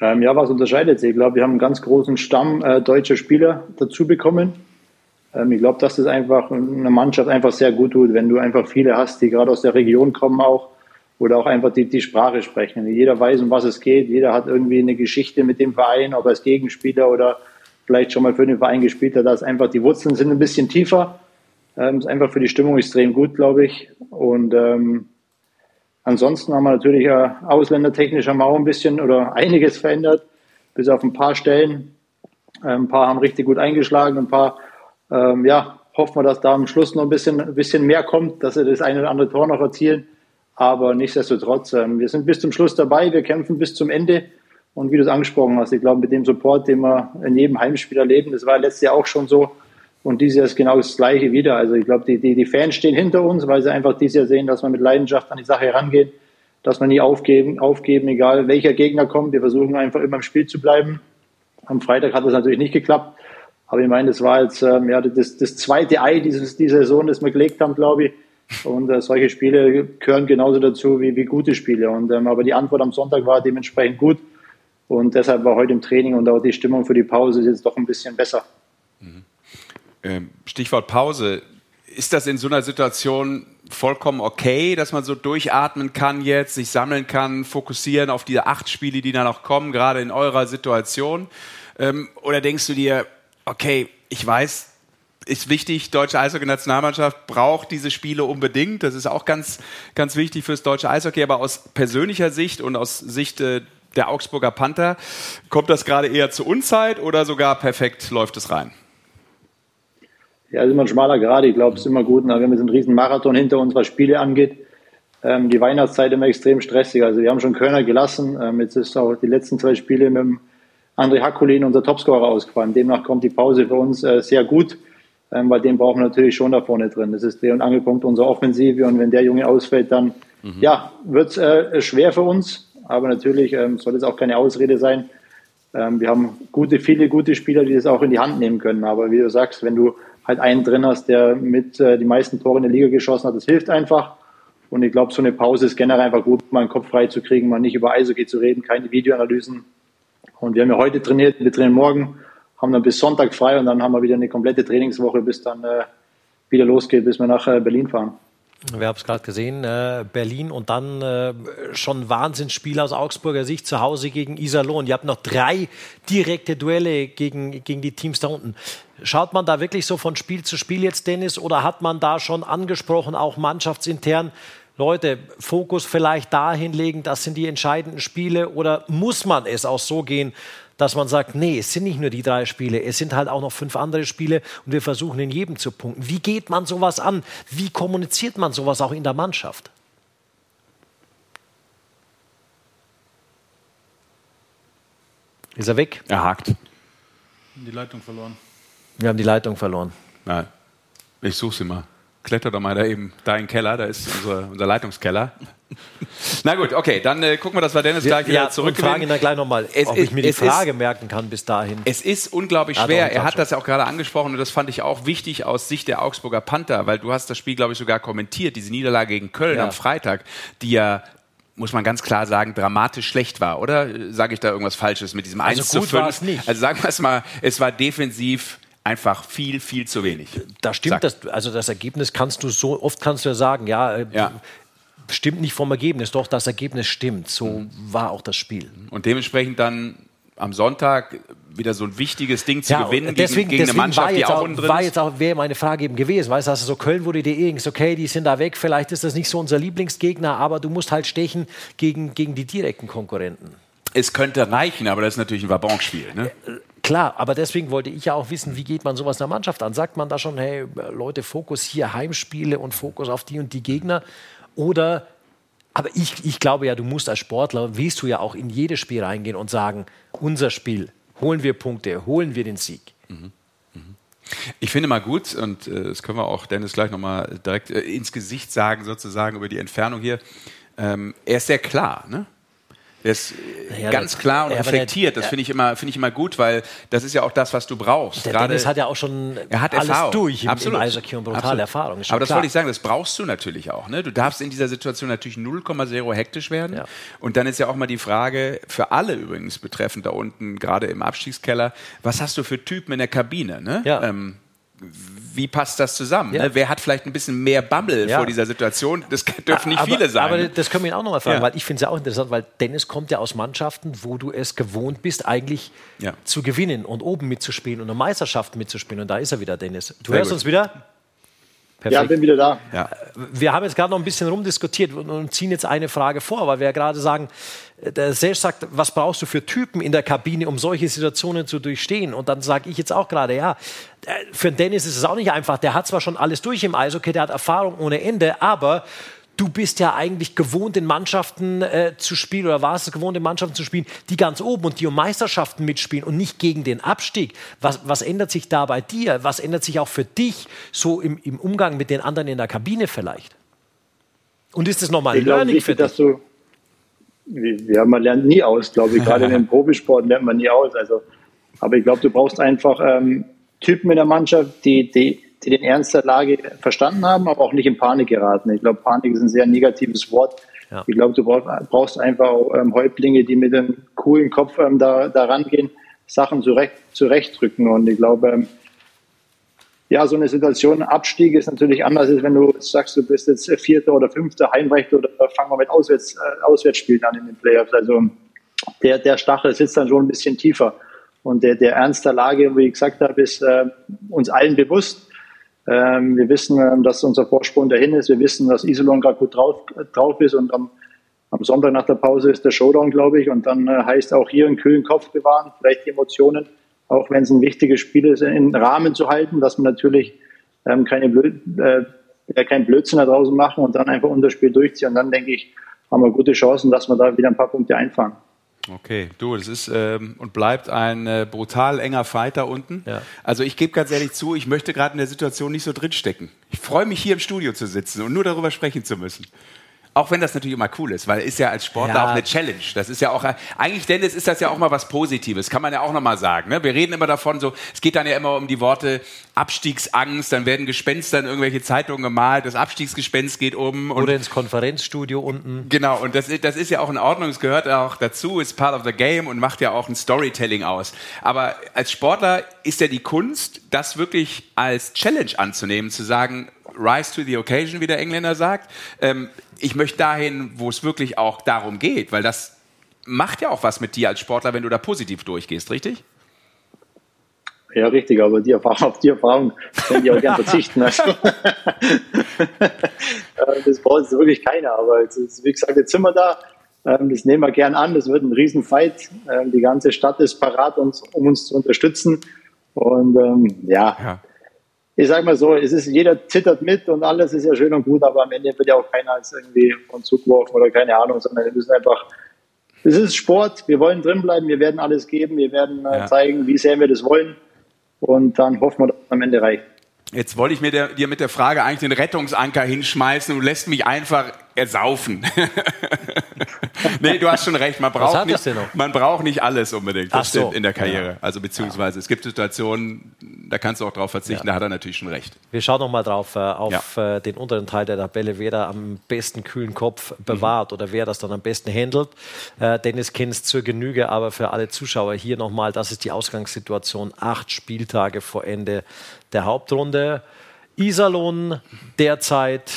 Ähm, ja, was unterscheidet sie? Ich glaube, wir haben einen ganz großen Stamm äh, deutscher Spieler dazu bekommen. Ähm, ich glaube, dass das einfach einer Mannschaft einfach sehr gut tut, wenn du einfach viele hast, die gerade aus der Region kommen auch oder auch einfach die, die Sprache sprechen. Jeder weiß, um was es geht. Jeder hat irgendwie eine Geschichte mit dem Verein, ob als Gegenspieler oder vielleicht schon mal für den Verein gespielt hat. Dass einfach die Wurzeln sind ein bisschen tiefer. Ähm, ist einfach für die Stimmung extrem gut, glaube ich. Und ähm, ansonsten haben wir natürlich äh, ausländertechnisch haben wir auch ein bisschen oder (laughs) einiges verändert, bis auf ein paar Stellen. Ähm, ein paar haben richtig gut eingeschlagen, ein paar ähm, ja, hoffen wir, dass da am Schluss noch ein bisschen, ein bisschen mehr kommt, dass sie das eine oder andere Tor noch erzielen. Aber nichtsdestotrotz, ähm, wir sind bis zum Schluss dabei, wir kämpfen bis zum Ende. Und wie du es angesprochen hast, ich glaube, mit dem Support, den wir in jedem Heimspiel erleben, das war letztes Jahr auch schon so. Und dieses Jahr ist genau das Gleiche wieder. Also ich glaube, die, die, die Fans stehen hinter uns, weil sie einfach dieses Jahr sehen, dass wir mit Leidenschaft an die Sache herangehen, dass wir nie aufgeben, aufgeben, egal welcher Gegner kommt. Wir versuchen einfach immer im Spiel zu bleiben. Am Freitag hat das natürlich nicht geklappt. Aber ich meine, das war jetzt ähm, ja, das, das zweite Ei dieses, dieser Saison, das wir gelegt haben, glaube ich. Und äh, solche Spiele gehören genauso dazu wie, wie gute Spiele. Und, ähm, aber die Antwort am Sonntag war dementsprechend gut. Und deshalb war heute im Training und auch die Stimmung für die Pause jetzt doch ein bisschen besser. Mhm. Ähm, Stichwort Pause. Ist das in so einer Situation vollkommen okay, dass man so durchatmen kann jetzt, sich sammeln kann, fokussieren auf diese acht Spiele, die da noch kommen, gerade in eurer Situation? Ähm, oder denkst du dir, okay, ich weiß, ist wichtig, deutsche Eishockey-Nationalmannschaft braucht diese Spiele unbedingt. Das ist auch ganz, ganz wichtig fürs deutsche Eishockey. Aber aus persönlicher Sicht und aus Sicht äh, der Augsburger Panther, kommt das gerade eher zur Unzeit oder sogar perfekt läuft es rein? Ja, ist immer ein schmaler Grad. Ich glaube, es ist immer gut. Wir haben jetzt einen riesen Marathon hinter uns, was Spiele angeht. Ähm, die Weihnachtszeit immer extrem stressig. Also wir haben schon Körner gelassen. Ähm, jetzt ist auch die letzten zwei Spiele mit dem André Hakulin, unser Topscorer, ausgefallen. Demnach kommt die Pause für uns äh, sehr gut, ähm, weil den brauchen wir natürlich schon da vorne drin. Das ist der und Angelpunkt unserer Offensive und wenn der Junge ausfällt, dann mhm. ja, wird es äh, schwer für uns. Aber natürlich ähm, soll es auch keine Ausrede sein. Ähm, wir haben gute, viele gute Spieler, die das auch in die Hand nehmen können. Aber wie du sagst, wenn du halt einen drin hast, der mit äh, die meisten Tore in der Liga geschossen hat, das hilft einfach. Und ich glaube, so eine Pause ist generell einfach gut, mal den Kopf frei zu kriegen, mal nicht über Eishockey zu reden, keine Videoanalysen, und wir haben ja heute trainiert, wir trainieren morgen, haben dann bis Sonntag frei und dann haben wir wieder eine komplette Trainingswoche, bis dann äh, wieder losgeht, bis wir nach äh, Berlin fahren. Wir haben es gerade gesehen, äh, Berlin und dann äh, schon Wahnsinnsspiel aus Augsburger Sicht zu Hause gegen Iserlohn. Ihr habt noch drei direkte Duelle gegen, gegen die Teams da unten. Schaut man da wirklich so von Spiel zu Spiel jetzt, Dennis, oder hat man da schon angesprochen, auch mannschaftsintern, Leute, Fokus vielleicht dahin legen, das sind die entscheidenden Spiele oder muss man es auch so gehen, dass man sagt, nee, es sind nicht nur die drei Spiele, es sind halt auch noch fünf andere Spiele und wir versuchen in jedem zu punkten. Wie geht man sowas an? Wie kommuniziert man sowas auch in der Mannschaft? Ist er weg? Er hakt. Die Leitung verloren. Wir haben die Leitung verloren. Nein, ich suche sie mal kletter doch mal da eben da in den Keller, da ist unser, unser Leitungskeller. Na gut, okay, dann äh, gucken wir, dass wir Dennis gleich wieder ja, zurück. fragen ihn dann gleich nochmal, ob ich mir die Frage ist, merken kann bis dahin. Es ist unglaublich schwer. Er hat das ja auch gerade angesprochen und das fand ich auch wichtig aus Sicht der Augsburger Panther, weil du hast das Spiel, glaube ich, sogar kommentiert, diese Niederlage gegen Köln ja. am Freitag, die ja muss man ganz klar sagen, dramatisch schlecht war, oder? Sage ich da irgendwas Falsches mit diesem also 1 zu 5? Also sagen wir es mal, es war defensiv einfach viel, viel zu wenig. Da stimmt das, also das Ergebnis kannst du so, oft kannst du ja sagen, ja, äh, ja. stimmt nicht vom Ergebnis, doch das Ergebnis stimmt. So mhm. war auch das Spiel. Und dementsprechend dann am Sonntag wieder so ein wichtiges Ding zu ja, gewinnen deswegen, gegen, gegen eine Mannschaft, die auch, unten drin war jetzt auch wäre meine Frage eben gewesen, weißt du, also so Köln wurde dir irgendwas, okay, die sind da weg, vielleicht ist das nicht so unser Lieblingsgegner, aber du musst halt stechen gegen, gegen die direkten Konkurrenten. Es könnte reichen, aber das ist natürlich ein Wabonspiel. Ne? Klar, aber deswegen wollte ich ja auch wissen, wie geht man sowas in der Mannschaft an? Sagt man da schon, hey, Leute, Fokus hier Heimspiele und Fokus auf die und die Gegner? Oder, aber ich, ich glaube ja, du musst als Sportler, willst du ja auch in jedes Spiel reingehen und sagen, unser Spiel, holen wir Punkte, holen wir den Sieg. Mhm. Ich finde mal gut, und äh, das können wir auch Dennis gleich nochmal direkt äh, ins Gesicht sagen, sozusagen über die Entfernung hier. Ähm, er ist sehr klar, ne? Der ist ja, ganz klar und reflektiert. Das finde ich, immer, find ich immer gut, weil das ist ja auch das, was du brauchst. Der Gerade, Dennis hat ja auch schon er hat alles Erfahrung. durch im, Absolut. im Eishockey und brutale Erfahrung. Aber das wollte ich sagen, das brauchst du natürlich auch. Ne? Du darfst in dieser Situation natürlich 0,0 hektisch werden. Ja. Und dann ist ja auch mal die Frage, für alle übrigens betreffend da unten, gerade im Abstiegskeller, was hast du für Typen in der Kabine? Ne? Ja. Ähm, wie passt das zusammen? Ja. Ne? Wer hat vielleicht ein bisschen mehr Bammel ja. vor dieser Situation? Das dürfen nicht aber, viele sein. Aber das können wir ihn auch nochmal fragen, ja. weil ich finde es ja auch interessant, weil Dennis kommt ja aus Mannschaften, wo du es gewohnt bist, eigentlich zu gewinnen und oben mitzuspielen und eine Meisterschaft mitzuspielen. Und da ist er wieder, Dennis. Du Sehr hörst gut. uns wieder? Perfekt. Ja, bin wieder da. Ja. Wir haben jetzt gerade noch ein bisschen rumdiskutiert und ziehen jetzt eine Frage vor, weil wir ja gerade sagen, der Serge sagt, was brauchst du für Typen in der Kabine, um solche Situationen zu durchstehen? Und dann sage ich jetzt auch gerade, ja, für Dennis ist es auch nicht einfach. Der hat zwar schon alles durch im Eis, okay, der hat Erfahrung ohne Ende, aber du bist ja eigentlich gewohnt, in Mannschaften äh, zu spielen oder warst es gewohnt, in Mannschaften zu spielen, die ganz oben und die um Meisterschaften mitspielen und nicht gegen den Abstieg. Was, was ändert sich da bei dir? Was ändert sich auch für dich so im, im Umgang mit den anderen in der Kabine vielleicht? Und ist das nochmal ein Learning für dich? Du, ja, man lernt nie aus, glaube ich. Gerade in den (laughs) Profisport lernt man nie aus. Also, aber ich glaube, du brauchst einfach ähm, Typen in der Mannschaft, die, die die den Ernst der Lage verstanden haben, aber auch nicht in Panik geraten. Ich glaube, Panik ist ein sehr negatives Wort. Ja. Ich glaube, du brauchst einfach auch, ähm, Häuptlinge, die mit einem coolen Kopf ähm, da, da rangehen, Sachen zurecht, zurechtrücken. Und ich glaube, ähm, ja, so eine Situation, Abstieg ist natürlich anders, als wenn du sagst, du bist jetzt Vierter oder Fünfter, Heimrechter oder fangen wir mit Auswärts, äh, Auswärtsspielen an in den Playoffs. Also der, der Stachel sitzt dann schon ein bisschen tiefer. Und der, der Ernst der Lage, wie ich gesagt habe, ist äh, uns allen bewusst. Ähm, wir wissen, ähm, dass unser Vorsprung dahin ist. Wir wissen, dass Isolon gerade gut drauf, drauf ist und am, am, Sonntag nach der Pause ist der Showdown, glaube ich. Und dann äh, heißt auch hier einen kühlen Kopf bewahren, vielleicht die Emotionen, auch wenn es ein wichtiges Spiel ist, in Rahmen zu halten, dass man natürlich ähm, keine Blöd, äh, keinen Blödsinn da draußen machen und dann einfach unser Spiel durchziehen. Und dann denke ich, haben wir gute Chancen, dass wir da wieder ein paar Punkte einfahren. Okay, du, das ist ähm, und bleibt ein äh, brutal enger Fighter unten. Ja. Also ich gebe ganz ehrlich zu, ich möchte gerade in der Situation nicht so drinstecken. Ich freue mich hier im Studio zu sitzen und nur darüber sprechen zu müssen. Auch wenn das natürlich immer cool ist, weil ist ja als Sportler ja. auch eine Challenge. Das ist ja auch, eigentlich Dennis ist das ja auch mal was Positives, kann man ja auch nochmal sagen. Ne? Wir reden immer davon so, es geht dann ja immer um die Worte Abstiegsangst, dann werden Gespenster in irgendwelche Zeitungen gemalt, das Abstiegsgespenst geht um. Oder ins Konferenzstudio unten. Genau, und das, das ist ja auch in Ordnung, es gehört auch dazu, ist part of the game und macht ja auch ein Storytelling aus. Aber als Sportler ist ja die Kunst, das wirklich als Challenge anzunehmen, zu sagen, rise to the occasion, wie der Engländer sagt. Ähm, ich möchte dahin, wo es wirklich auch darum geht, weil das macht ja auch was mit dir als Sportler, wenn du da positiv durchgehst, richtig? Ja, richtig, aber die Erfahrung, auf die Erfahrung können die auch gerne verzichten. Also, (laughs) (laughs) das braucht jetzt wirklich keiner, aber ist, wie gesagt, jetzt sind wir da. Ähm, das nehmen wir gern an. Das wird ein Riesenfight. Ähm, die ganze Stadt ist parat, um uns zu unterstützen. Und ähm, ja, ja, ich sage mal so, es ist, jeder zittert mit und alles ist ja schön und gut, aber am Ende wird ja auch keiner als irgendwie von Zug geworfen oder keine Ahnung, sondern wir müssen einfach, es ist Sport, wir wollen drinbleiben, wir werden alles geben, wir werden äh, ja. zeigen, wie sehr wir das wollen und dann hoffen wir, dass es am Ende reicht. Jetzt wollte ich mir der, dir mit der Frage eigentlich den Rettungsanker hinschmeißen und lässt mich einfach ersaufen. (laughs) nee, du hast schon recht. Man braucht, nicht, man braucht nicht alles unbedingt. Das so. in der Karriere. Ja. Also beziehungsweise ja. es gibt Situationen, da kannst du auch drauf verzichten. Ja. Da hat er natürlich schon recht. Wir schauen noch mal drauf äh, auf äh, den unteren Teil der Tabelle, wer da am besten kühlen Kopf bewahrt mhm. oder wer das dann am besten handelt. Äh, Dennis kennt es zur Genüge, aber für alle Zuschauer hier nochmal, das ist die Ausgangssituation. Acht Spieltage vor Ende der Hauptrunde. Iserlohn derzeit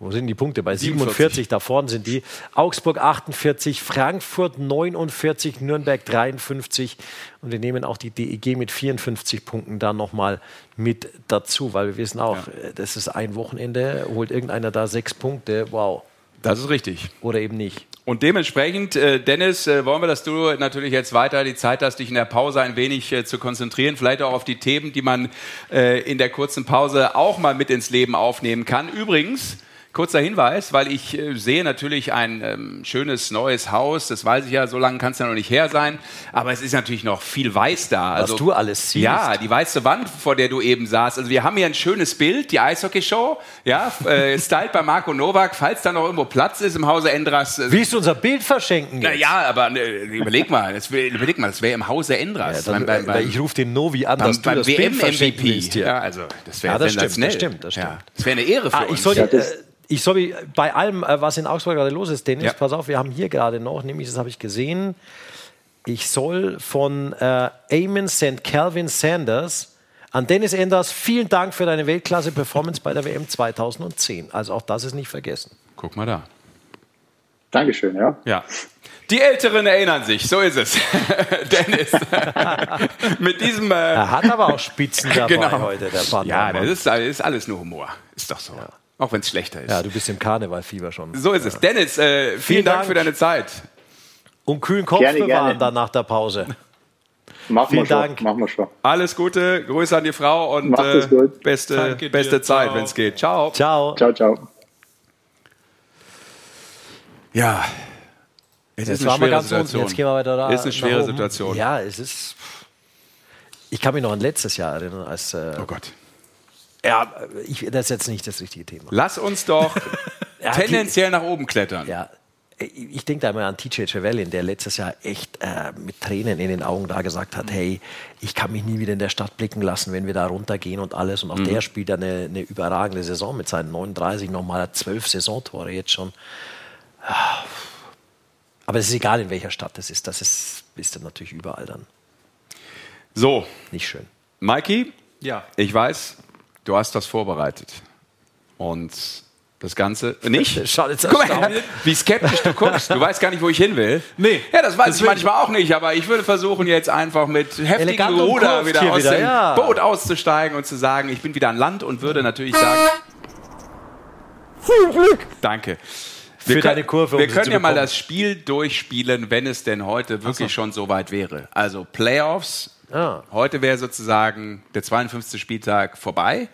wo sind die Punkte? Bei 47, 47 da vorne sind die. Augsburg 48, Frankfurt 49, Nürnberg 53 und wir nehmen auch die DEG mit 54 Punkten da nochmal mit dazu, weil wir wissen auch, ja. das ist ein Wochenende, holt irgendeiner da sechs Punkte, wow. Das ist richtig. Oder eben nicht. Und dementsprechend, äh, Dennis, äh, wollen wir, dass du natürlich jetzt weiter die Zeit hast, dich in der Pause ein wenig äh, zu konzentrieren, vielleicht auch auf die Themen, die man äh, in der kurzen Pause auch mal mit ins Leben aufnehmen kann. Übrigens, Kurzer Hinweis, weil ich äh, sehe natürlich ein ähm, schönes neues Haus, das weiß ich ja, so lange kann es ja noch nicht her sein, aber es ist natürlich noch viel weiß da. Was Also, du alles siehst. Ja, die weiße Wand, vor der du eben saßt. Also wir haben hier ein schönes Bild, die Eishockey-Show, ja, äh, styled bei Marco Nowak, falls da noch irgendwo Platz ist im Hause Endras. Äh, Willst du unser Bild verschenken? na jetzt? ja, aber äh, überleg mal, das, überleg mal, das wäre im Hause Endras. Ja, dann, beim, beim, weil ich rufe den Novi an, beim, dass du beim das Bild verschenken WM-MVP. willst hier. Ja, also das wäre Ja, das stimmt, das stimmt, das stimmt. Ja, das wäre eine Ehre für Ah, uns. ich soll, Ja, das- äh, ich soll bei allem, äh, was in Augsburg gerade los ist, Dennis, Ja. pass auf, wir haben hier gerade noch, nämlich das habe ich gesehen, ich soll von äh, Eamon St. Calvin Sanders an Dennis Enders, vielen Dank für deine Weltklasse-Performance bei der WM 2010. Also auch das ist nicht vergessen. Guck mal da. Dankeschön, ja. Ja. Die Älteren erinnern sich, so ist es. (laughs) Dennis. (laughs) Mit diesem. Äh, Er hat aber auch Spitzen (laughs) dabei Genau. heute, der Partner. ja, das ist, das ist alles nur Humor. Ist doch so. Auch wenn es schlechter ist. ja, du bist im Karnevalfieber schon. so ist es. Dennis, äh, vielen, Vielen Dank. Dank. für deine Zeit. Und kühlen Kopf Gerne, bewahren gerne. dann nach der Pause. Machen Vielen wir schon. Dank. Machen wir schon. Alles Gute, Grüße an die Frau und äh, beste, dir. beste Zeit, wenn es geht. Ciao. Ciao. Ciao, ciao. Ja. Es Jetzt ist eine schwere ganz unten, Situation. jetzt gehen wir weiter da. Ist eine nach schwere. Situation. Ja, es ist. Ich kann mich noch an letztes Jahr erinnern, als. Äh, Oh Gott. Ja, ich, das ist jetzt nicht das richtige Thema. Lass uns doch (laughs) Ja, tendenziell nach oben klettern. Ja, ich ich denke da immer an TJ Trevelyan, der letztes Jahr echt äh, mit Tränen in den Augen da gesagt hat, hey, ich kann mich nie wieder in der Stadt blicken lassen, wenn wir da runtergehen und alles. Und auch der spielt da eine, eine überragende Saison mit seinen 39, nochmal 12 Saisontore jetzt schon. Aber es ist egal, in welcher Stadt das ist. Das ist, ist dann natürlich überall dann So, nicht schön. Mikey, Ja. ich weiß, du hast das vorbereitet. Und das Ganze. Nicht? (laughs) Jetzt Guck mal, wie skeptisch du guckst. Du weißt gar nicht, wo ich hin will. Nee. Ja, das weiß ich manchmal auch nicht, aber ich würde versuchen, jetzt einfach mit heftigem Ruder wieder aus wieder, dem ja. Boot auszusteigen und zu sagen, ich bin wieder an Land und würde natürlich sagen. Danke. Wir Für können, deine Kurve, um Wir können ja mal das Spiel durchspielen, wenn es denn heute wirklich schon so weit wäre. Also Playoffs. Ah. Heute wäre sozusagen der 52. Spieltag vorbei.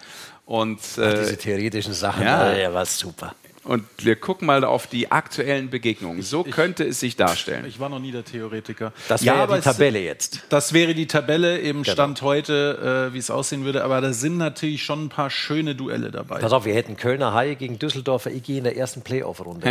Und, äh, Diese theoretischen Sachen, ja. ja, war super. und wir gucken mal auf die aktuellen Begegnungen. So könnte es sich darstellen. Ich war noch nie der Theoretiker. Das wäre ja, die es- Tabelle jetzt. Das wäre die Tabelle im Stand heute, äh, wie es aussehen würde. Aber da sind natürlich schon ein paar schöne Duelle dabei. Pass auf, wir hätten Kölner Haie gegen Düsseldorfer IG in der ersten Playoff-Runde.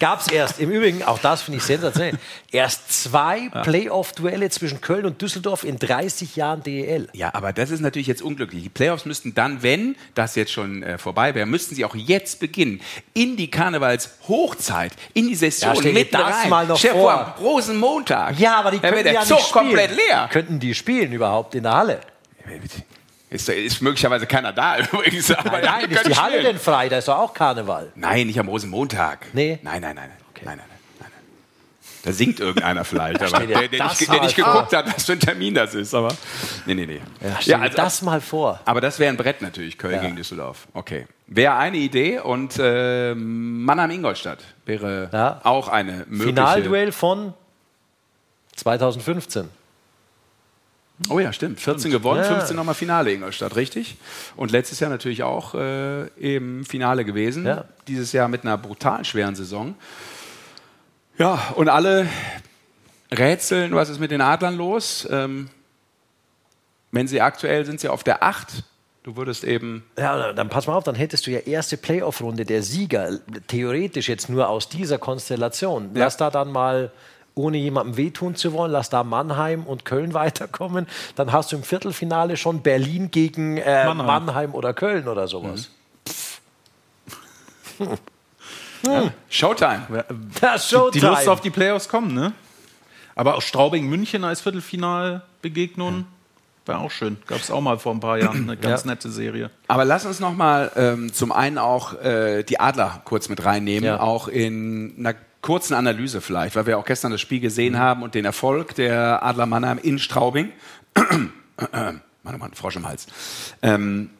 Gab es erst, im Übrigen, auch das finde ich sensationell, erst zwei Playoff-Duelle zwischen Köln und Düsseldorf in 30 Jahren DEL. Ja, aber das ist natürlich jetzt unglücklich. Die Playoffs müssten dann, wenn das jetzt schon äh, vorbei wäre, müssten sie auch jetzt beginnen. In die Karnevalshochzeit, in die Session, Ja, mitten das rein. mal noch dir vor. Rosenmontag. Ja, aber die könnten ja Zug nicht spielen. komplett leer. Könnten die spielen überhaupt in der Halle? Ist, ist möglicherweise keiner da (laughs) übrigens. Aber Nein, ja, (laughs) ist die Halle spielen. denn frei? Da ist doch auch Karneval. Nein, nicht am Rosenmontag. Nee? Nein, nein, nein. Nein, nein, nein, nein. Da singt irgendeiner vielleicht, aber der, der, das nicht, der nicht vor. geguckt hat, was für ein Termin das ist. Aber nee, nee, nee. Ja, stell dir also- das mal vor. Aber das wäre ein Brett natürlich, Köln Ja. gegen Düsseldorf. Okay. Wäre eine Idee und äh, Mannheim-Ingolstadt wäre Ja. auch eine mögliche. Finalduell von 2015. Oh ja, stimmt. 14 gewonnen, Ja. 15 nochmal Finale Ingolstadt, richtig? Und letztes Jahr natürlich auch äh, im Finale gewesen. Ja. Dieses Jahr mit einer brutal schweren Saison. Ja, und alle rätseln, was ist mit den Adlern los? Ähm, wenn sie aktuell sind, sie auf der 8. Du würdest eben Ja, dann pass mal auf, dann hättest du ja erste Playoff-Runde der Sieger, theoretisch jetzt nur aus dieser Konstellation. Ja. Lass da dann mal, ohne jemandem wehtun zu wollen, lass da Mannheim und Köln (laughs) weiterkommen. Dann hast du im Viertelfinale schon Berlin gegen äh, Mannheim. Mannheim. oder Köln oder sowas. (laughs) Showtime. Das die Lust auf die Playoffs kommen, ne? Aber auch Straubing-München als Viertelfinalbegegnung wäre auch schön. Gab es auch mal vor ein paar Jahren eine (clears throat) ganz Ja. nette Serie. Aber lass uns noch mal ähm, zum einen auch äh, die Adler kurz mit reinnehmen, Ja. auch in einer kurzen Analyse vielleicht, weil wir auch gestern das Spiel gesehen haben und den Erfolg der Adler Mannheim in Straubing. Mann, oh Mann, Frosch im Hals. Ähm,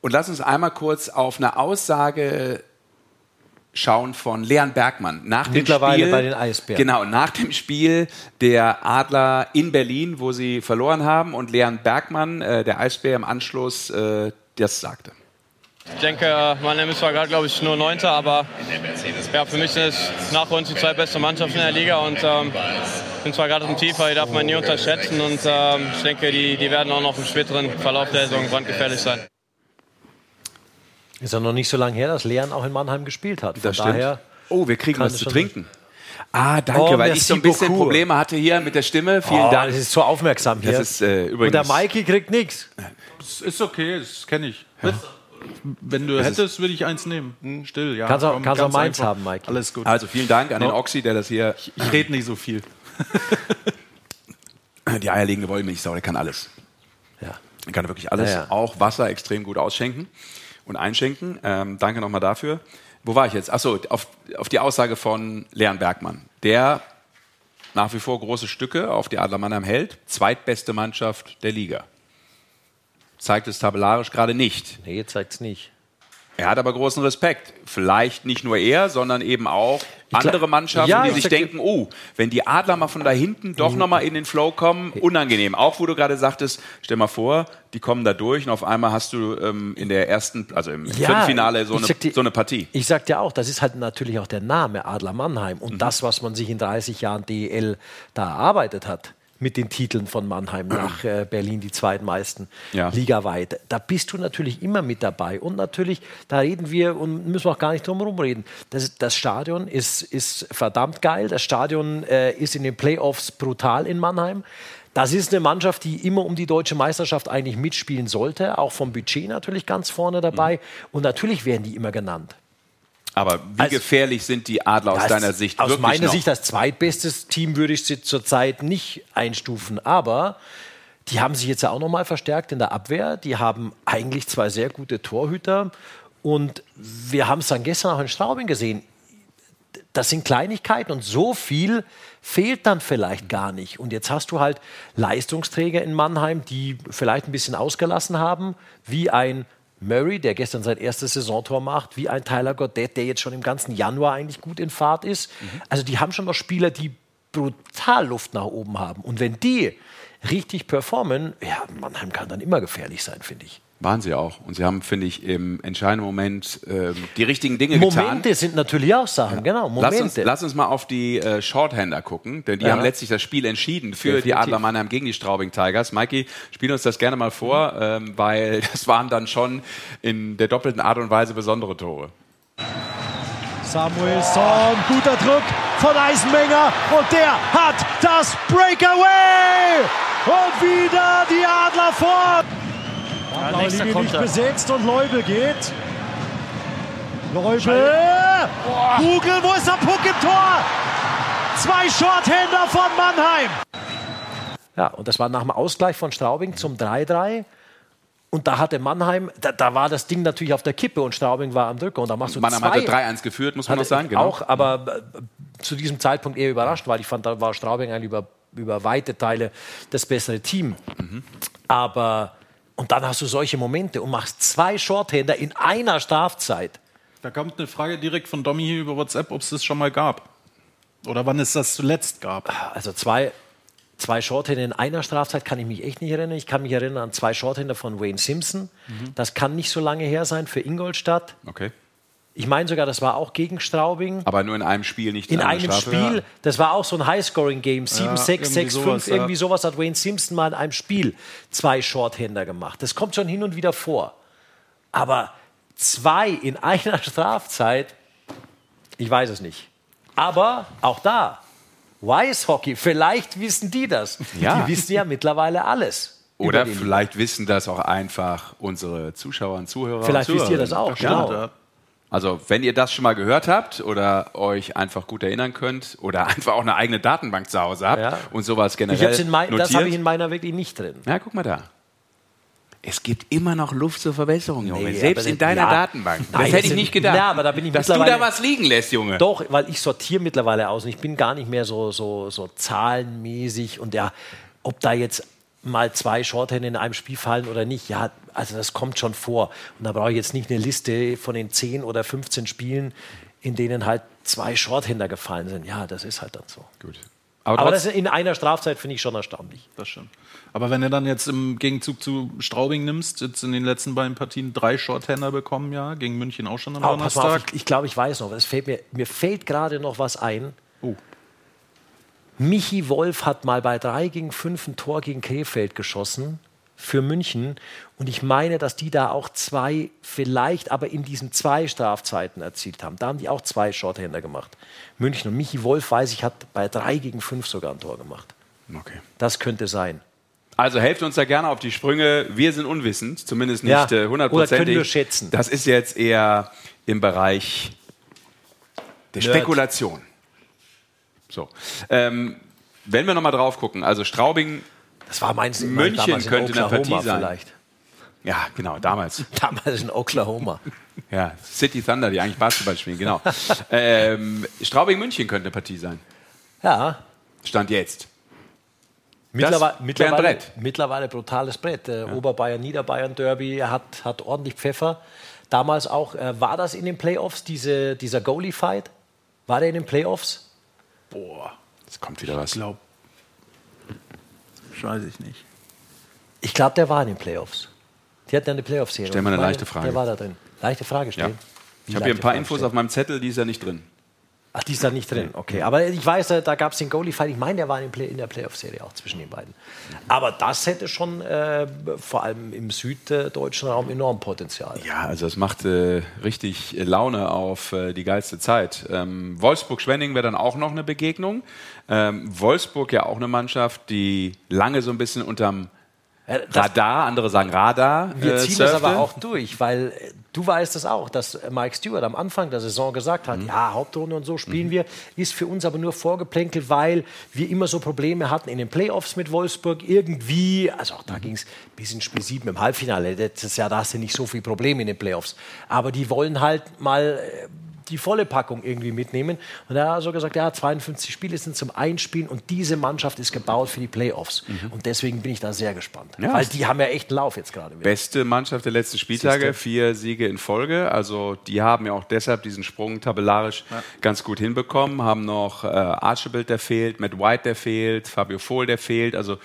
Und lass uns einmal kurz auf eine Aussage schauen von Leon Bergmann nach dem Mittlerweile Spiel, bei den Eisbären. Genau, nach dem Spiel der Adler in Berlin, wo sie verloren haben und Leon Bergmann, äh, der Eisbär im Anschluss, äh, das sagte. Ich denke, Mannheim ist zwar gerade, glaube ich, nur Neunter, aber ja, für mich sind es nach uns die zwei beste Mannschaften in der Liga und ähm, sind zwar gerade im Tiefer, die darf man nie unterschätzen und ähm, ich denke, die, die werden auch noch im späteren Verlauf der Saison brandgefährlich sein. Ist ja noch nicht so lange her, dass Leon auch in Mannheim gespielt hat. Von Das stimmt. daher oh, wir kriegen was zu trinken. Ah, danke, Oh, weil ich so ein bisschen beaucoup. Probleme hatte hier mit der Stimme. Vielen oh, Dank. das ist so aufmerksam hier. Das ist äh, Und übrigens. der Mikey kriegt nichts. Das ist okay, das kenne ich. Wenn du hättest, würde ich eins nehmen. Hm, Still, ja. Kannst auch- komm, kannst auch meins einfach. haben, Mike. Alles gut. also vielen Dank an den No. Oxy, der das hier. Ich rede nicht so viel. (laughs) Die eierlegende Wollmilchsau, der kann alles. Ja. Er kann wirklich alles. Ja, ja. Auch Wasser extrem gut ausschenken und einschenken. Ähm, danke nochmal dafür. Wo war ich jetzt? Achso, auf, auf die Aussage von Leon Bergmann. Der nach wie vor große Stücke auf die Adler Mannheim hält. Zweitbeste Mannschaft der Liga. Zeigt es tabellarisch gerade nicht. Nee, zeigt's nicht. Er hat aber großen Respekt. Vielleicht nicht nur er, sondern eben auch andere Mannschaften, Ja, die ich sich denken, oh, wenn die Adler mal von da hinten doch nochmal in den Flow kommen, unangenehm. Auch wo du gerade sagtest, stell mal vor, die kommen da durch und auf einmal hast du ähm, in der ersten, also im Ja, Viertelfinale so eine, dir- so eine Partie. Ich sag dir auch, das ist halt natürlich auch der Name Adler Mannheim Mhm. und das, was man sich in 30 Jahren DEL da erarbeitet hat mit den Titeln von Mannheim (clears throat) nach äh, Berlin, die zweitmeisten Ja. ligaweit. Da bist du natürlich immer mit dabei. Und natürlich, da reden wir und müssen auch gar nicht drum herum reden. Das, das Stadion ist, ist verdammt geil. Das Stadion äh, ist in den Playoffs brutal in Mannheim. Das ist eine Mannschaft, die immer um die deutsche Meisterschaft eigentlich mitspielen sollte, auch vom Budget natürlich ganz vorne dabei. Und natürlich werden die immer genannt. Aber wie Also- gefährlich sind die Adler aus Das- deiner Sicht Aus meiner noch? Sicht als zweitbestes Team würde ich sie zurzeit nicht einstufen. Aber die haben sich jetzt ja auch nochmal verstärkt in der Abwehr. Die haben eigentlich zwei sehr gute Torhüter. Und wir haben es dann gestern auch in Straubing gesehen. Das sind Kleinigkeiten und so viel fehlt dann vielleicht gar nicht. Und jetzt hast du halt Leistungsträger in Mannheim, die vielleicht ein bisschen ausgelassen haben, wie ein Murray, der gestern sein erstes Saisontor macht, wie ein Tyler Goddett, der jetzt schon im ganzen Januar eigentlich gut in Fahrt ist. Also die haben schon noch Spieler, die brutal Luft nach oben haben. Und wenn die richtig performen, ja, Mannheim kann dann immer gefährlich sein, finde ich. Waren sie auch. Und sie haben, finde ich, im entscheidenden Moment ähm, die richtigen Dinge getan. Momente sind natürlich auch Sachen, genau, Lass uns, Momente. lass uns mal auf die äh, Shorthander gucken, denn die Ja. haben letztlich das Spiel entschieden für die Definitiv. Adler Mannheim gegen die Straubing Tigers. Mikey, spiel uns das gerne mal vor, ähm, weil (laughs) das waren dann schon in der doppelten Art und Weise besondere Tore. Samuelsson, guter Druck von Eisenmenger und der hat das Breakaway! Und wieder die Adler vor! Ja, nächster Linie nicht besetzt und Leubel geht. Leubel! Kugel, wo ist der Puck im Tor? Zwei Shorthänder von Mannheim. Ja, und das war nach dem Ausgleich von Straubing zum 3-3. Und da hatte Mannheim, da, da war das Ding natürlich auf der Kippe und Straubing war am Drücker. Und da machst du Mannheim zwei. hatte 3-1 geführt, muss man noch sagen. Genau. Auch, aber äh, zu diesem Zeitpunkt eher überrascht, weil ich fand, da war Straubing eigentlich über, über weite Teile das bessere Team. Aber, und dann hast du solche Momente und machst zwei Shorthänder in einer Strafzeit. Da kommt eine Frage direkt von Domi hier über WhatsApp, ob es das schon mal gab. Oder wann es das zuletzt gab. Also zwei, zwei Shorthänder in einer Strafzeit kann ich mich echt nicht erinnern. Ich kann mich erinnern an zwei Shorthänder von Wayne Simpson. Das kann nicht so lange her sein für Ingolstadt. Okay. Ich meine sogar, das war auch gegen Straubing. Aber nur in einem Spiel, nicht In einer einem Strafe. Spiel, das war auch so ein High-Scoring-Game, 7, 6, irgendwie 6, 5, sowas, ja. irgendwie sowas hat Wayne Simpson mal in einem Spiel zwei Shorthänder gemacht. Das kommt schon hin und wieder vor. Aber zwei in (laughs) einer Strafzeit, ich weiß es nicht. Aber auch da, Wise Hockey, vielleicht wissen die das. Ja. Die wissen ja mittlerweile alles. Oder vielleicht wissen das auch einfach unsere Zuschauer und Zuhörer. Vielleicht und wisst ihr das auch, Zuhörerinnen. genau. Ja. Also, wenn ihr das schon mal gehört habt oder euch einfach gut erinnern könnt oder (laughs) einfach auch eine eigene Datenbank zu Hause habt Ja. und sowas generell Ich mein, notiert. das habe ich in meiner wirklich nicht drin. ja, guck mal da. Es gibt immer noch Luft zur Verbesserung, Junge. Nee, Selbst in deiner ja. Datenbank. Das Nein, hätte ich nicht gedacht. Ja, aber da bin ich Dass du da was liegen lässt, Junge. Doch, weil ich sortiere mittlerweile aus und ich bin gar nicht mehr so, so, so zahlenmäßig und ja, ob da jetzt mal zwei Shorthänder in einem Spiel fallen oder nicht. Ja, also das kommt schon vor. Und da brauche ich jetzt nicht eine Liste von den 10 oder 15 Spielen, in denen halt zwei Shorthänder gefallen sind. Ja, das ist halt dann so. Gut. Aber, Aber, das in einer Strafzeit finde ich schon erstaunlich. Das stimmt. Aber wenn du dann jetzt im Gegenzug zu Straubing nimmst, jetzt in den letzten beiden Partien drei Shorthänder bekommen, ja, gegen München auch schon am auf, Donnerstag. ich, ich glaube, ich weiß noch, es fällt mir, mir fällt gerade noch was ein. Oh. Michi Wolf hat mal bei 3 gegen 5 ein Tor gegen Krefeld geschossen für München. Und ich meine, dass die da auch zwei, vielleicht aber in diesen zwei Strafzeiten erzielt haben. Da haben die auch zwei Shorthänder gemacht. München und Michi Wolf, weiß ich, hat bei 3 gegen 5 sogar ein Tor gemacht. okay. Das könnte sein. Also helft uns da gerne auf die Sprünge. Wir sind unwissend, zumindest nicht Ja. äh, Oder hundertprozentig. können wir schätzen. Das ist jetzt eher im Bereich der Nerd. Spekulation. So. Ähm, wenn wir nochmal drauf gucken, also Straubing, Das war meins München könnte eine Partie sein. vielleicht. ja, genau, damals. (laughs) Damals in Oklahoma. (laughs) Ja, City Thunder, die eigentlich Basketball spielen, genau. (laughs) ähm, Straubing-München könnte eine Partie sein. Ja, Stand jetzt. Mittlerweile, mittlerweile, Brett. mittlerweile brutales Brett. Äh, Oberbayern, Niederbayern Derby hat, hat ordentlich Pfeffer. Damals auch, äh, war das in den Playoffs, diese, dieser Goalie-Fight? War der in den Playoffs? Boah, Jetzt kommt wieder was. ich glaube. Weiß ich nicht. Ich glaube, der war in den Playoffs. Die hatten ja eine Playoff-Serie. Stell mal eine leichte Frage. Der war da drin. Leichte Frage Ja. stellen. Ich habe hier ein paar Infos auf meinem Zettel, die ist ja nicht drin. Ach, die ist da nicht drin. Okay, aber ich weiß, äh, da gab es den Goalie-Fight. Ich meine, der war in, Play in der Playoff-Serie auch zwischen den beiden. Aber das hätte schon äh, vor allem im süddeutschen Raum enorm Potenzial. Ja, also es macht äh, richtig Laune auf äh, die geilste Zeit. Ähm, Wolfsburg-Schwenning wäre dann auch noch eine Begegnung. Ähm, Wolfsburg ja auch eine Mannschaft, die lange so ein bisschen unterm Äh, Radar, andere sagen Radar. Wir äh, ziehen das aber auch durch, weil äh, du weißt es auch, dass äh, Mike Stewart am Anfang der Saison gesagt Mhm. hat, ja, Hauptrunde und so spielen wir, ist für uns aber nur Vorgeplänkel, weil wir immer so Probleme hatten in den Playoffs mit Wolfsburg irgendwie, also auch da Mhm. ging es bis ins Spiel 7 im Halbfinale, letztes Jahr, da hast du nicht so viel Probleme in den Playoffs, aber die wollen halt mal äh, die volle Packung irgendwie mitnehmen. Und er hat also gesagt, ja, 52 Spiele sind zum Einspielen und diese Mannschaft ist gebaut für die Playoffs. Und deswegen bin ich da sehr gespannt. Mhm. Ja. Weil die haben ja echt einen Lauf jetzt gerade. Beste Mannschaft der letzten Spieltage, Siehste. vier Siege in Folge. Also die haben ja auch deshalb diesen Sprung tabellarisch ganz gut hinbekommen. Haben noch äh, Archibald, der fehlt, Matt White, der fehlt, Fabio Vohl, der fehlt. Also